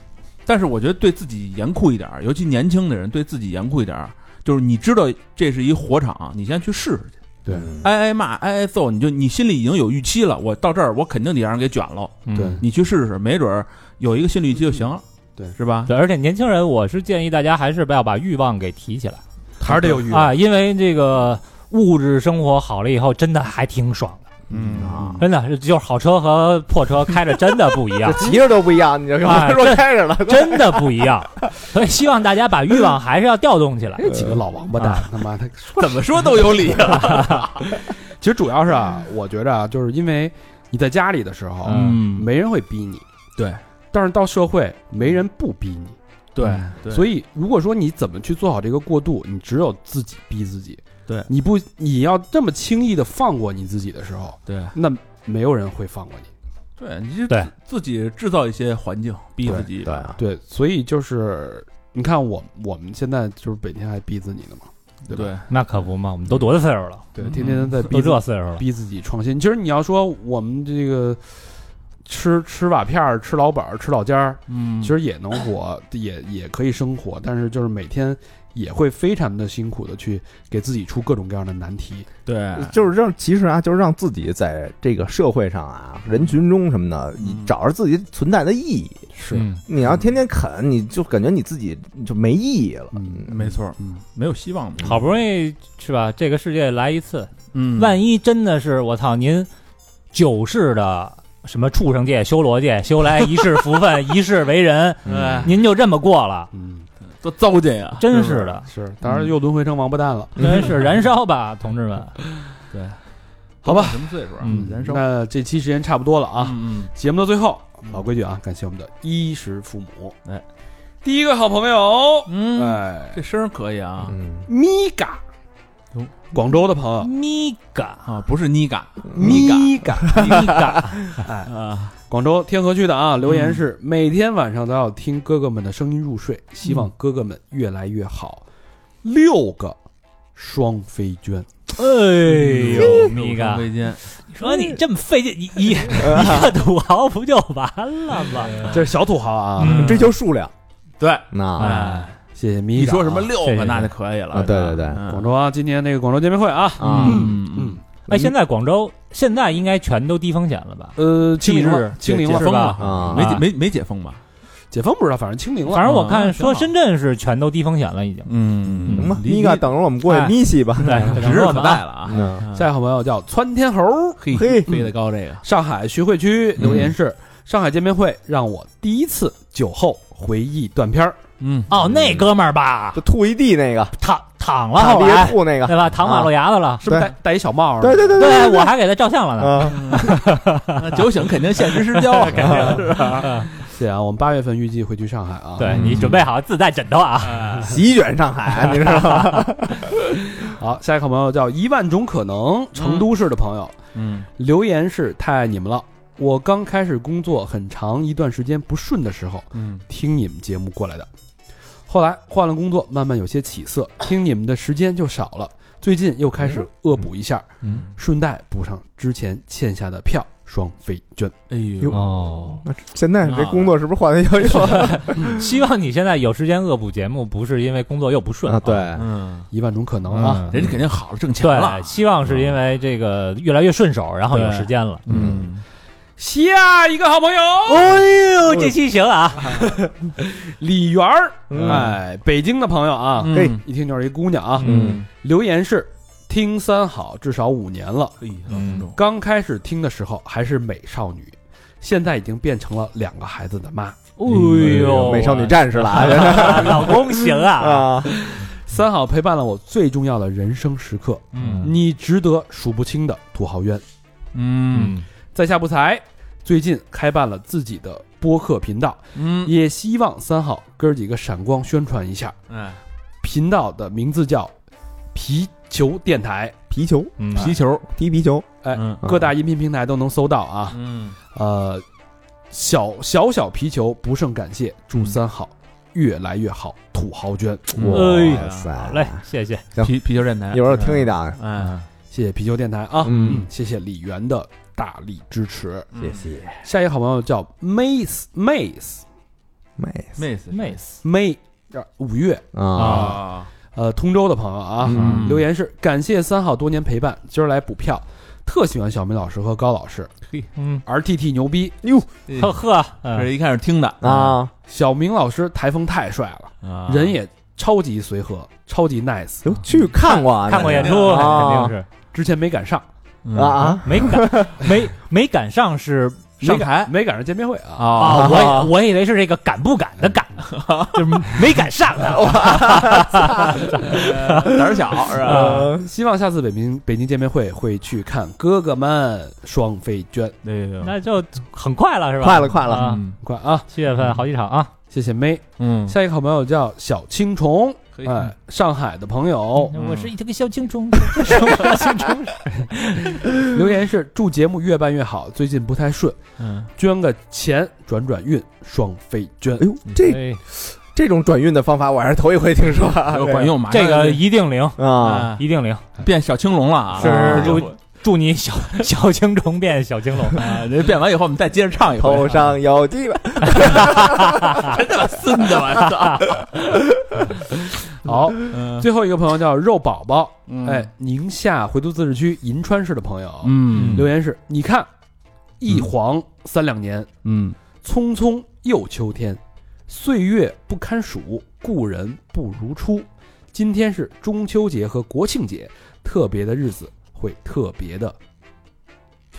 但是我觉得对自己严酷一点儿，尤其年轻的人对自己严酷一点儿，就是你知道这是一火场，你先去试试去，对。嗯挨挨骂，挨挨揍，你就你心里已经有预期了，我到这儿我肯定得让人给卷了，嗯。对。你去试试，没准儿有一个心理预期就行了，对。是吧？对，而且年轻人，我是建议大家还是不要把欲望给提起来。还是得有欲望。啊，因为这个物质生活好了以后，真的还挺爽。的，嗯啊真的是就是好车和破车开着真的不一样 这。骑着都不一样，你就说开着了，真的不一样，所以希望大家把欲望还是要调动起来。这几个老王八蛋，他妈的！怎么说都有理啊。其实主要是啊，我觉着啊，就是因为你在家里的时候，嗯没人会逼你，对但是到社会，没人不逼你。对嗯对，所以，如果说你怎么去做好这个过渡，你只有自己逼自己。对你不，你要这么轻易的放过你自己的时候，对那没有人会放过你。对，你就对自己制造一些环境，逼自己。对啊，对，所以就是你看我我们现在就是每天还逼自己呢嘛，对吧？对，那可不嘛，我们都多大岁数了，对，嗯天天在逼这岁数了。逼自己创新。其实你要说我们这个吃吃瓦片儿、吃老板儿、吃老家儿，嗯，其实也能活，也也可以生活，但是就是每天也会非常的辛苦的去给自己出各种各样的难题。对，就是让其实啊，就是让自己在这个社会上啊，人群中什么的，嗯。找着自己存在的意义。是。嗯。你要天天啃，你就感觉你自己就没意义了。嗯。没错，嗯，没有希望嘛。好不容易是吧？这个世界来一次，嗯，万一真的是我操您九世的什么畜生界、修罗界修来一世福分、一世为人，哎，您就这么过了，嗯，多糟践呀！真是的，是，当然又轮回成王八蛋了。真是燃烧吧，同志们！对，好吧什么岁数啊？嗯燃烧那这期时间差不多了啊，嗯节目的最后，老规矩啊，感谢我们的衣食父母。哎，第一个好朋友，嗯嗯，哎，这声可以啊嗯，米嘎哟，广州的朋友，米嘎啊，不是妮嘎米嘎，米嘎 哎，啊，广州天河区的啊，留言嗯。是每天晚上都要听哥哥们的声音入睡，希望哥哥们越来越好。六个双飞娟，哎呦，米六嘎，你说你这么费劲，你一一个土豪不就完了吗？这是小土豪啊，嗯。追求数量，对，那。哎，谢谢米嘎。你说什么六个那就可以了啊，对对。对嗯广州啊？今年那个广州见面会啊，啊，嗯。嗯，哎，现在广州现在应该全都低风险了吧？呃，清零了近日，清零了解封吧？了啊没解没没解封吧？解封不知道，反正清零了。反正我看啊说深圳是全都低风险了，已经。嗯行吧，离你嘎等着我们过去哎。咪西吧。对，指日可待了啊！下一个好朋友叫窜天猴，嘿嘿飞得高这个，上海徐汇区留言是：上海见面会让我第一次酒后回忆断片儿，嗯，哦，那哥们儿吧就，吐一地那个，躺躺了，后来吐那个，对吧？躺马路牙子了。是不是戴戴一小帽儿？对对对对，我还给他照相了呢。啊，酒醒肯定现实失焦啊，肯定 是吧？谢谢啊，我们八月份预计会去上海啊。对你准备好自带枕头啊！席卷上海，你知道吗？好，下一个朋友叫一万种可能，成都市的朋友、嗯留言是太爱你们了。我刚开始工作很长一段时间不顺的时候，嗯听你们节目过来的。后来换了工作，慢慢有些起色，听你们的时间就少了。最近又开始恶补一下，嗯，顺带补上之前欠下的票双飞券。哎呦，哦，现在你这工作是不是换的又又希望你现在有时间恶补节目，不是因为工作又不顺啊？对，嗯，一万种可能啊！人家肯定好了，挣钱了。对，，希望是因为这个越来越顺手，然后有时间了。嗯，下一个好朋友哎呦，这期行啊！李媛儿，嗯哎，北京的朋友啊，嗯嘿一听就是一姑娘啊。嗯留言是：听三好至少五年了，刚开始听的时候还是美少女，现在已经变成了两个孩子的妈。哎呦，美少女战士了 老公行啊！啊！三好陪伴了我最重要的人生时刻，嗯你值得数不清的土豪冤。嗯在下不才，最近开办了自己的播客频道，嗯，也希望三好哥儿几个闪光宣传一下。嗯，频道的名字叫皮球电台，皮球，嗯。皮球，踢皮球，哎，嗯。各大音频平台都能搜到啊。嗯，呃，小小小皮球不胜感谢，祝嗯三好越来越好，土豪捐。哇塞！好嘞，谢。谢。皮皮球电台，一会儿听一档，嗯，谢谢皮球电台啊，嗯。谢谢李源的大力支持。谢谢。下一个好朋友叫 Mace Mace Mace Mace Mace 五月，啊，啊，呃，通州的朋友啊，嗯。留言是感谢三好多年陪伴，今儿来补票，特喜欢小明老师和高老师。嗯，，RTT 牛逼。哟，呵呵，嗯这是一开始听的。啊，小明老师台风太帅了，啊。人也超级随和，超级 nice，有去看过啊，看过演出，啊。肯定是。之前没赶上，嗯啊啊，没赶 没没赶上是没上台赶没赶上见面会啊。啊啊，我我以为是这个赶不赶的赶，就是没赶上呢。胆儿小是吧？呃希望下次北京北京见面会会去看哥哥们双飞娟，那个，那就很快了是吧？快了快了快啊！七月份好几场啊。谢谢妹。嗯，下一个好朋友叫小青虫，嘿哎，上海的朋友我是一个小青虫，小青虫。留言是祝节目越办越好，最近不太顺，嗯，捐个钱转转运，双飞捐。哎。呦，这哎。这种转运的方法我还是头一回听说啊，管用，吗？这个一定灵，啊，啊，一定灵。变小青龙了啊！是啊。祝祝你小小青虫变小青龙。啊，这变完以后我们再接着唱一回。头上有鸡巴，真他妈孙子，我操！好，嗯最后一个朋友叫肉宝宝，嗯哎，宁夏回族自治区银川市的朋友，嗯留言是：你看，一晃三两年，嗯匆匆又秋天，岁月不堪数，故人不如初。今天是中秋节和国庆节，特别的日子，会特别的，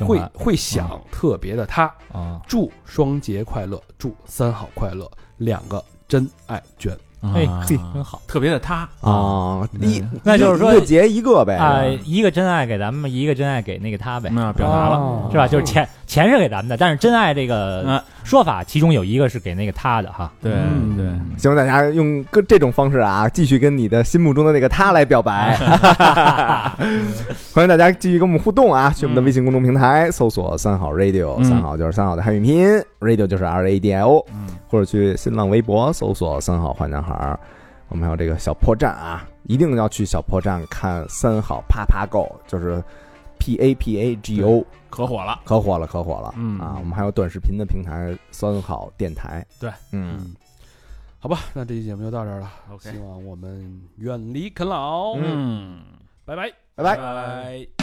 会会想特别的他。啊，祝双节快乐，祝三好快乐，两个真爱卷。哎啊嘿真好特别的他啊，一那就是说一个节一个呗啊，一个真爱给咱们，一个真爱给那个他呗，那表达了，哦是吧？就是钱钱是给咱们的，但是真爱这个嗯，说法，其中有一个是给那个他的哈。对嗯对，希望大家用各这种方式啊，继续跟你的心目中的那个他来表白。欢迎大家继续跟我们互动啊！去我们的微信公众平台搜索“三好 radio”，嗯三好就是三好的汉语拼音，radio 就是 R A D I O，嗯或者去新浪微博搜索“三好坏男孩儿”。我们还有这个小破站啊，一定要去小破站看三好啪啪 Go，就是 P A P A G O，可火了，可火了，可火了。嗯啊，我们还有短视频的平台三好电台。对，嗯，好吧，那这期节目就到这儿了。OK 希望我们远离啃老，嗯，拜拜。拜拜。拜。